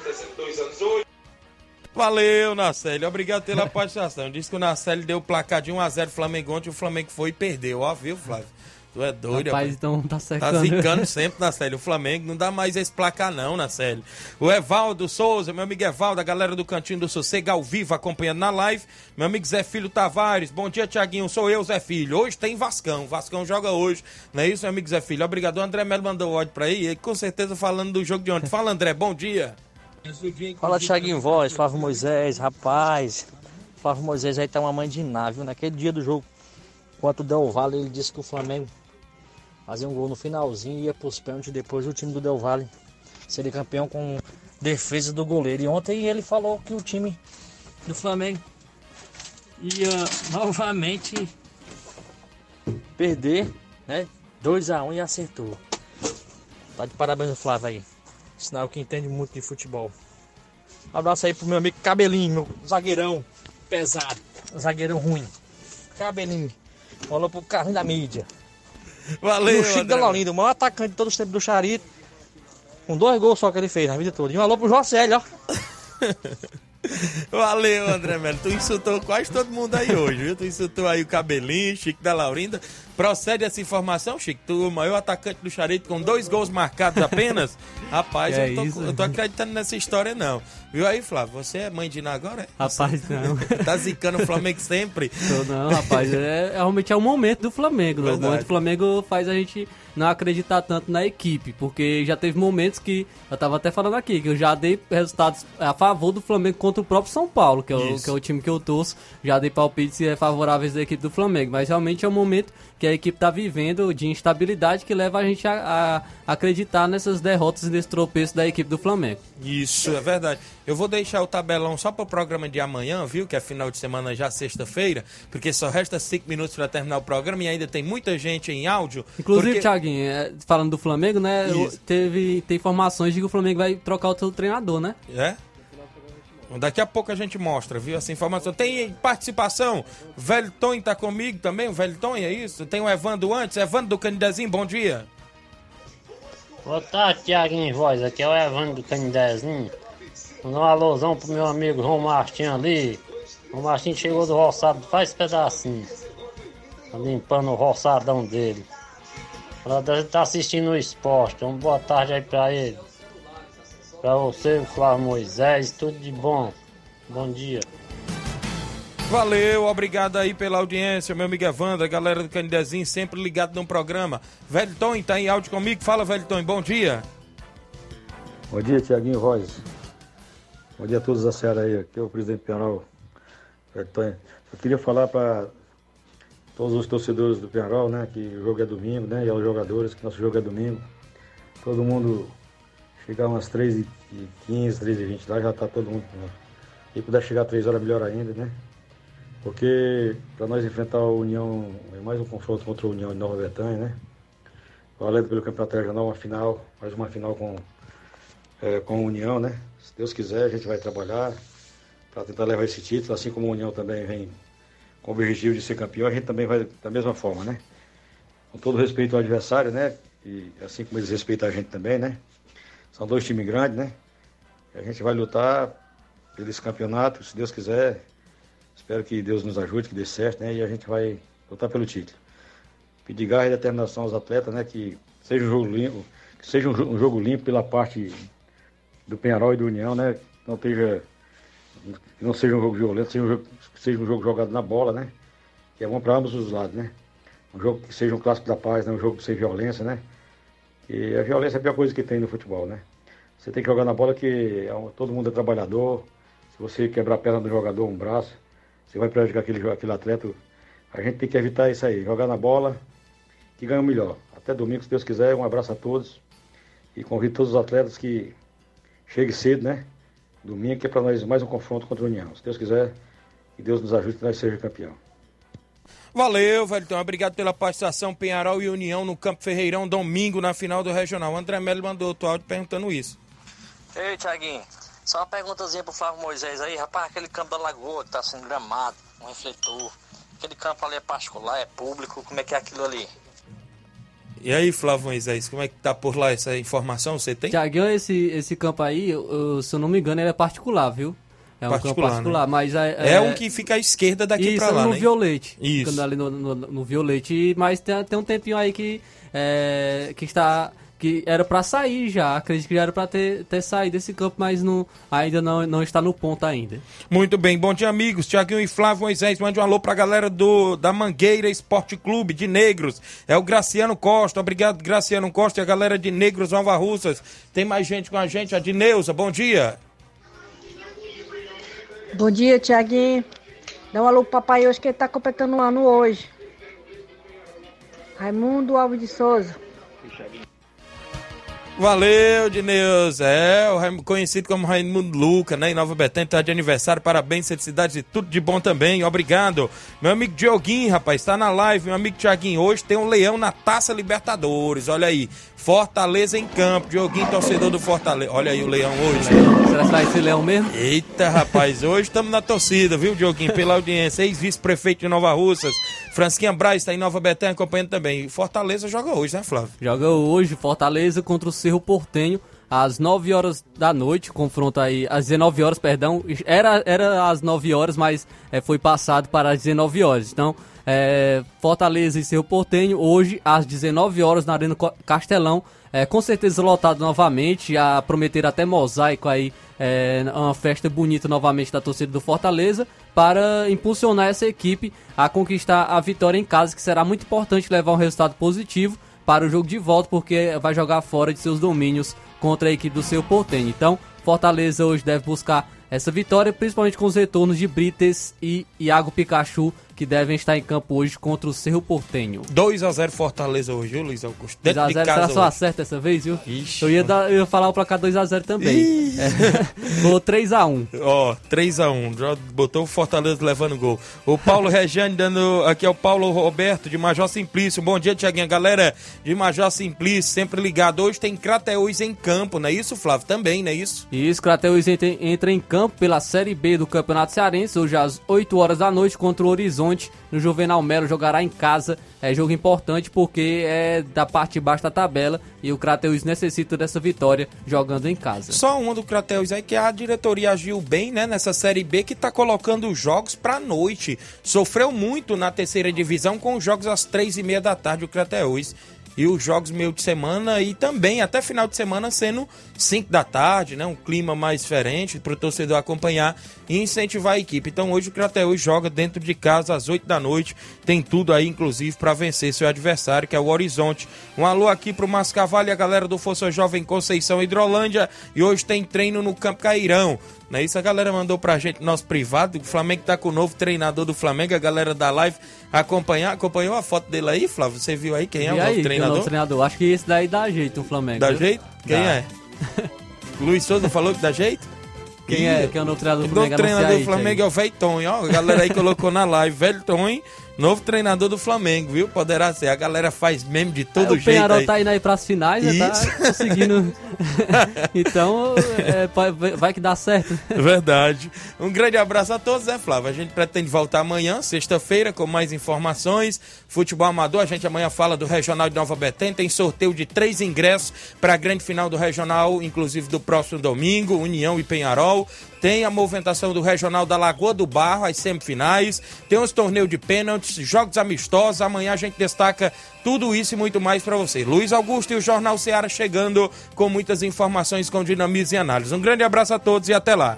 [SPEAKER 1] Valeu, Nacélio. Obrigado pela participação. Diz que o Nacélio deu o placar de 1x0 Flamengo ontem, o Flamengo foi e perdeu. Ó, viu, Flávio? Tu é doido,
[SPEAKER 2] Rapaz,
[SPEAKER 1] rapaz.
[SPEAKER 2] então tá
[SPEAKER 1] Tá
[SPEAKER 2] secando.
[SPEAKER 1] zicando sempre, Nacélio. O Flamengo não dá mais esse placar, não, Nacélio. O Evaldo Souza, meu amigo Evaldo, a galera do Cantinho do Sossego ao vivo acompanhando na live. Meu amigo Zé Filho Tavares, bom dia, Tiaguinho. Sou eu, Zé Filho. Hoje tem Vascão. Vascão joga hoje. Não é isso, meu amigo Zé Filho? Obrigado. O André Melo mandou ódio pra aí. Ele com certeza falando do jogo de ontem. Fala, André, bom dia.
[SPEAKER 12] Fala Thiaguinho Voz, Flávio Moisés, rapaz. Flávio Moisés aí tá uma mãe de nave, viu? Naquele dia do jogo, enquanto o Del Valle, ele disse que o Flamengo fazia um gol no finalzinho e ia pros pênaltis. Depois o time do Del Valle seria campeão com defesa do goleiro. E ontem ele falou que o time do Flamengo ia novamente perder, né? 2x1 e acertou. Tá de parabéns o Flávio aí. Sinal que entende muito de futebol. Um abraço aí pro meu amigo Cabelinho, meu zagueirão pesado. Zagueirão ruim. Cabelinho. Falou pro carrinho da mídia.
[SPEAKER 1] Valeu,
[SPEAKER 12] E o Chico
[SPEAKER 1] André.
[SPEAKER 12] Delolindo, o maior atacante de todos os tempos do Charito. Com dois gols só que ele fez na vida toda. E um alô pro Jocélio, ó. *laughs*
[SPEAKER 1] Valeu, André Melo. Tu insultou quase todo mundo aí hoje, viu? Tu insultou aí o Cabelinho, Chico da Laurinda. Procede essa informação, Chico? Tu, o maior atacante do Charito com dois gols marcados apenas? Rapaz,
[SPEAKER 2] Que
[SPEAKER 1] eu,
[SPEAKER 2] é
[SPEAKER 1] tô,
[SPEAKER 2] isso?
[SPEAKER 1] eu tô acreditando nessa história, não. Viu aí, Flávio? Você é mãe de Iná agora? é?
[SPEAKER 2] Rapaz, não. *laughs*
[SPEAKER 1] Tá zicando o Flamengo sempre?
[SPEAKER 2] Tô não, rapaz. É, é- realmente é o momento do Flamengo. né? O momento do Flamengo faz a gente não acreditar tanto na equipe. Porque já teve momentos que, eu tava até falando aqui, que eu já dei resultados a favor do Flamengo contra o próprio São Paulo, que é o, que é o time que eu torço. Já dei palpites é, favoráveis da equipe do Flamengo. Mas realmente é um momento que a equipe tá vivendo de instabilidade que leva a gente a, a acreditar nessas derrotas e nesse tropeço da equipe do Flamengo.
[SPEAKER 1] Isso, é verdade. Eu vou deixar o tabelão só para o programa de amanhã, viu? Que é final de semana já sexta-feira, porque só resta cinco minutos para terminar o programa e ainda tem muita gente em áudio.
[SPEAKER 2] Inclusive,
[SPEAKER 1] porque...
[SPEAKER 2] Thiaguinho, é, falando do Flamengo, né?
[SPEAKER 1] Isso.
[SPEAKER 2] Teve tem informações de que o Flamengo vai trocar o seu treinador, né?
[SPEAKER 1] É? Daqui a pouco a gente mostra, viu? Essa informação. Tem participação. Velho Tonho tá comigo também, o Velho Tonho, é isso? Tem o Evandro antes. Evandro do Canidezinho, bom dia.
[SPEAKER 13] Boa tarde, Tiaguinho Voz. Aqui é o Evandro do Canidezinho. Mandar um alôzão pro meu amigo João Martins ali. O Martins chegou do roçado, faz pedacinho. Tá limpando o roçadão dele. Pra ele tá assistindo o esporte. Uma boa tarde aí pra ele. Pra você, Flávio Moisés, tudo de bom. Bom dia.
[SPEAKER 1] Valeu, obrigado aí pela audiência, meu amigo Evandro, a galera do Canidezinho sempre ligado no programa. Velho Tonho tá em áudio comigo. Fala, Velho Tonho, bom dia.
[SPEAKER 14] Bom dia, Tiaguinho Voz. Bom dia a todos da Serra aí. Aqui é o presidente penal, Bertonho. Eu queria falar para todos os torcedores do Penharol, né? Que o jogo é domingo, né? E aos jogadores, que nosso jogo é domingo. Todo mundo chegar umas 3h15, 3h20 lá, já tá todo mundo. Né? E puder chegar 3 horas melhor ainda, né? Porque para nós enfrentar a União, é mais um confronto contra a União de Nova Betânia, né? Valendo pelo Campeonato Regional, uma final, mais uma final com, é, com a União, né? Se Deus quiser, a gente vai trabalhar para tentar levar esse título, assim como a União também vem com o objetivo de ser campeão, a gente também vai da mesma forma, né? Com todo respeito ao adversário, né? E assim como eles respeitam a gente também, né? São dois times grandes, né? A gente vai lutar pelo esse campeonato, se Deus quiser. Espero que Deus nos ajude, que dê certo, né? E a gente vai lutar pelo título. Pedir garra e determinação aos atletas, né? Que seja um jogo limpo, que seja um, jo- jogo limpo pela parte do Penharol e do União, né? Não esteja não seja um jogo violento, seja um jogo, seja um jogo jogado na bola, né? Que é bom para ambos os lados, né? Um jogo que seja um clássico da paz, né? Um jogo sem violência, né? E a violência é a pior coisa que tem no futebol, né? Você tem que jogar na bola que é todo mundo é trabalhador. Se você quebrar a perna do jogador, um braço, você vai prejudicar aquele, aquele atleta. A gente tem que evitar isso aí, jogar na bola que ganha o melhor. Até domingo, se Deus quiser, um abraço a todos. E convido todos os atletas que cheguem cedo, né? Domingo, que é para nós mais um confronto contra a União. Se Deus quiser, que Deus nos ajude que nós seja campeão.
[SPEAKER 1] Valeu, Velton. Obrigado pela participação. Penharol e União no Campo Ferreirão, domingo, na final do Regional. André Melo mandou outro áudio perguntando isso.
[SPEAKER 12] Ei, Tiaguinho, só uma perguntazinha pro Flávio Moisés aí, rapaz, aquele campo da Lagoa que tá sendo gramado, um refletor, aquele campo ali é particular, é público, como é que é aquilo ali?
[SPEAKER 1] E aí, Flávio Moisés, como é que tá por lá essa informação? Você tem?
[SPEAKER 2] Tiaguinho, esse, esse campo aí, eu- se eu não me engano, ele é particular, viu? É um campo
[SPEAKER 1] Particular,
[SPEAKER 2] particular,
[SPEAKER 1] né?
[SPEAKER 2] mas é,
[SPEAKER 1] É um que fica à esquerda daqui
[SPEAKER 2] Isso,
[SPEAKER 1] pra lá,
[SPEAKER 2] no
[SPEAKER 1] né?
[SPEAKER 2] Violete.
[SPEAKER 1] Isso.
[SPEAKER 2] Ali no, no, no Violete, mas tem, tem um tempinho aí que, é, que está que era pra sair já, acredito que já era pra ter, ter saído desse campo, mas não, ainda não, não está no ponto ainda.
[SPEAKER 1] Muito bem, bom dia, amigos. Tiaguinho e Flávio Moisés, mande um alô pra galera do da Mangueira Esporte Clube de Negros. É o Graciano Costa. Obrigado, Graciano Costa e a galera de Negros Nova Russas. Tem mais gente com a gente, a de Neuza. Bom dia.
[SPEAKER 15] Bom dia, Tiaguinho. Dá um alô pro papai hoje que ele tá completando um ano hoje. Raimundo Alves de Souza.
[SPEAKER 1] Valeu, Dineus. É, o conhecido como Raimundo Luca, né? Em Nova Betânia, tá de aniversário. Parabéns, felicidades e tudo de bom também. Obrigado. Meu amigo Dioguinho, rapaz, tá na live. Meu amigo Tiaguinho, hoje tem um leão na Taça Libertadores. Olha aí. Fortaleza em campo. Dioguinho, torcedor do Fortaleza. Olha aí o leão hoje.
[SPEAKER 2] Será que vai ser leão mesmo?
[SPEAKER 1] Eita, rapaz, hoje estamos na torcida, viu, Dioguinho? Pela audiência. Ex-vice-prefeito de Nova Russas. Fransquinha Braz está em Nova Betânia acompanhando também. Fortaleza joga hoje, né, Flávio?
[SPEAKER 2] Joga hoje Fortaleza contra o Cerro Portenho às 9 horas da noite, confronto aí às 19 horas, perdão. Era, era às 9 horas, mas eh, foi passado para as 19 horas. Então, eh, Fortaleza e Cerro Portenho hoje às 19 horas na Arena Castelão. Eh, com certeza lotado novamente, a prometer até mosaico aí, eh, uma festa bonita novamente da torcida do Fortaleza para impulsionar essa equipe a conquistar a vitória em casa, que será muito importante levar um resultado positivo para o jogo de volta, porque vai jogar fora de seus domínios contra a equipe do seu Portenho. Então, Fortaleza hoje deve buscar essa vitória, principalmente com os retornos de Brites e Iago Pikachu, que devem estar em campo hoje contra o Cerro Portenho.
[SPEAKER 1] 2x0 Fortaleza hoje, viu, Luiz Augusto? Dentro
[SPEAKER 2] 2x0
[SPEAKER 1] de
[SPEAKER 2] será só acerta dessa vez, viu? Eu ia, dar, eu ia falar o placar 2x0 também.
[SPEAKER 1] Ih.
[SPEAKER 2] É, *laughs* Vou 3x1.
[SPEAKER 1] Ó, 3x1, já botou o Fortaleza levando gol. O Paulo Regiane dando. Aqui é o Paulo Roberto de Major Simplício. Bom dia, Tiaguinha. Galera de Major Simplício, sempre ligado. Hoje tem Crateús em campo, não é isso, Flávio? Também, não é isso?
[SPEAKER 2] Isso, Crateus entra, entra em campo pela Série B do Campeonato Cearense, hoje às 8 horas da noite contra o Horizonte, no Juvenal Melo, jogará em casa. É jogo importante porque é da parte de baixo da tabela e o Crateus necessita dessa vitória jogando em casa.
[SPEAKER 1] Só uma do Crateus aí que a diretoria agiu bem, né, nessa Série B que tá colocando os jogos pra noite. Sofreu muito na terceira divisão com os jogos às três e meia da tarde, o Crateus. E os jogos meio de semana e também até final de semana sendo 5 da tarde, né? Um clima mais diferente para o torcedor acompanhar e incentivar a equipe. Então hoje o Crateus joga dentro de casa às 8 da noite. Tem tudo aí, inclusive, para vencer seu adversário, que é o Horizonte. Um alô aqui pro Mascavalho e a galera do Força Jovem Conceição Hidrolândia. E hoje tem treino no Campo Cairão. Não é isso? A galera mandou pra gente nosso privado. O Flamengo tá com o novo treinador do Flamengo. A galera da live acompanhar. Acompanhou a foto dele aí, Flávio? Você viu aí quem é
[SPEAKER 2] E
[SPEAKER 1] o
[SPEAKER 2] aí,
[SPEAKER 1] novo
[SPEAKER 2] que é o
[SPEAKER 1] treinador?
[SPEAKER 2] novo treinador? Acho que esse daí dá jeito o Flamengo.
[SPEAKER 1] Dá
[SPEAKER 2] viu?
[SPEAKER 1] jeito? Quem
[SPEAKER 2] Dá.
[SPEAKER 1] é? *laughs* Luiz Souza falou que dá jeito?
[SPEAKER 2] Quem é, quem é o novo treinador do
[SPEAKER 1] O novo
[SPEAKER 2] Flamengo?
[SPEAKER 1] treinador
[SPEAKER 2] Anuncia
[SPEAKER 1] do
[SPEAKER 2] aí,
[SPEAKER 1] Flamengo é o Velho Tonho, ó. A galera aí colocou na live. Velho Tonho, novo treinador do Flamengo, viu? Poderá ser. A galera faz meme de todo
[SPEAKER 2] o
[SPEAKER 1] jeito.
[SPEAKER 2] Penharol
[SPEAKER 1] aí.
[SPEAKER 2] tá indo aí pras finais, né?
[SPEAKER 1] Isso.
[SPEAKER 2] Tá *laughs* conseguindo. *laughs* então, é, vai- que dá certo.
[SPEAKER 1] Verdade. Um grande abraço a todos, né, Flávio? A gente pretende voltar amanhã, sexta-feira, com mais informações. Futebol amador, a gente amanhã fala do Regional de Nova Betânia. Tem sorteio de três ingressos para a grande final do Regional, inclusive do próximo domingo, União e Penharol. Tem a movimentação do Regional da Lagoa do Barro, as semifinais. Tem os torneios de pênaltis, jogos amistosos. Amanhã a gente destaca tudo isso e muito mais para você. Luiz Augusto e o Jornal Seara chegando com muitas informações com dinamismo e análise. Um grande abraço a todos e até lá.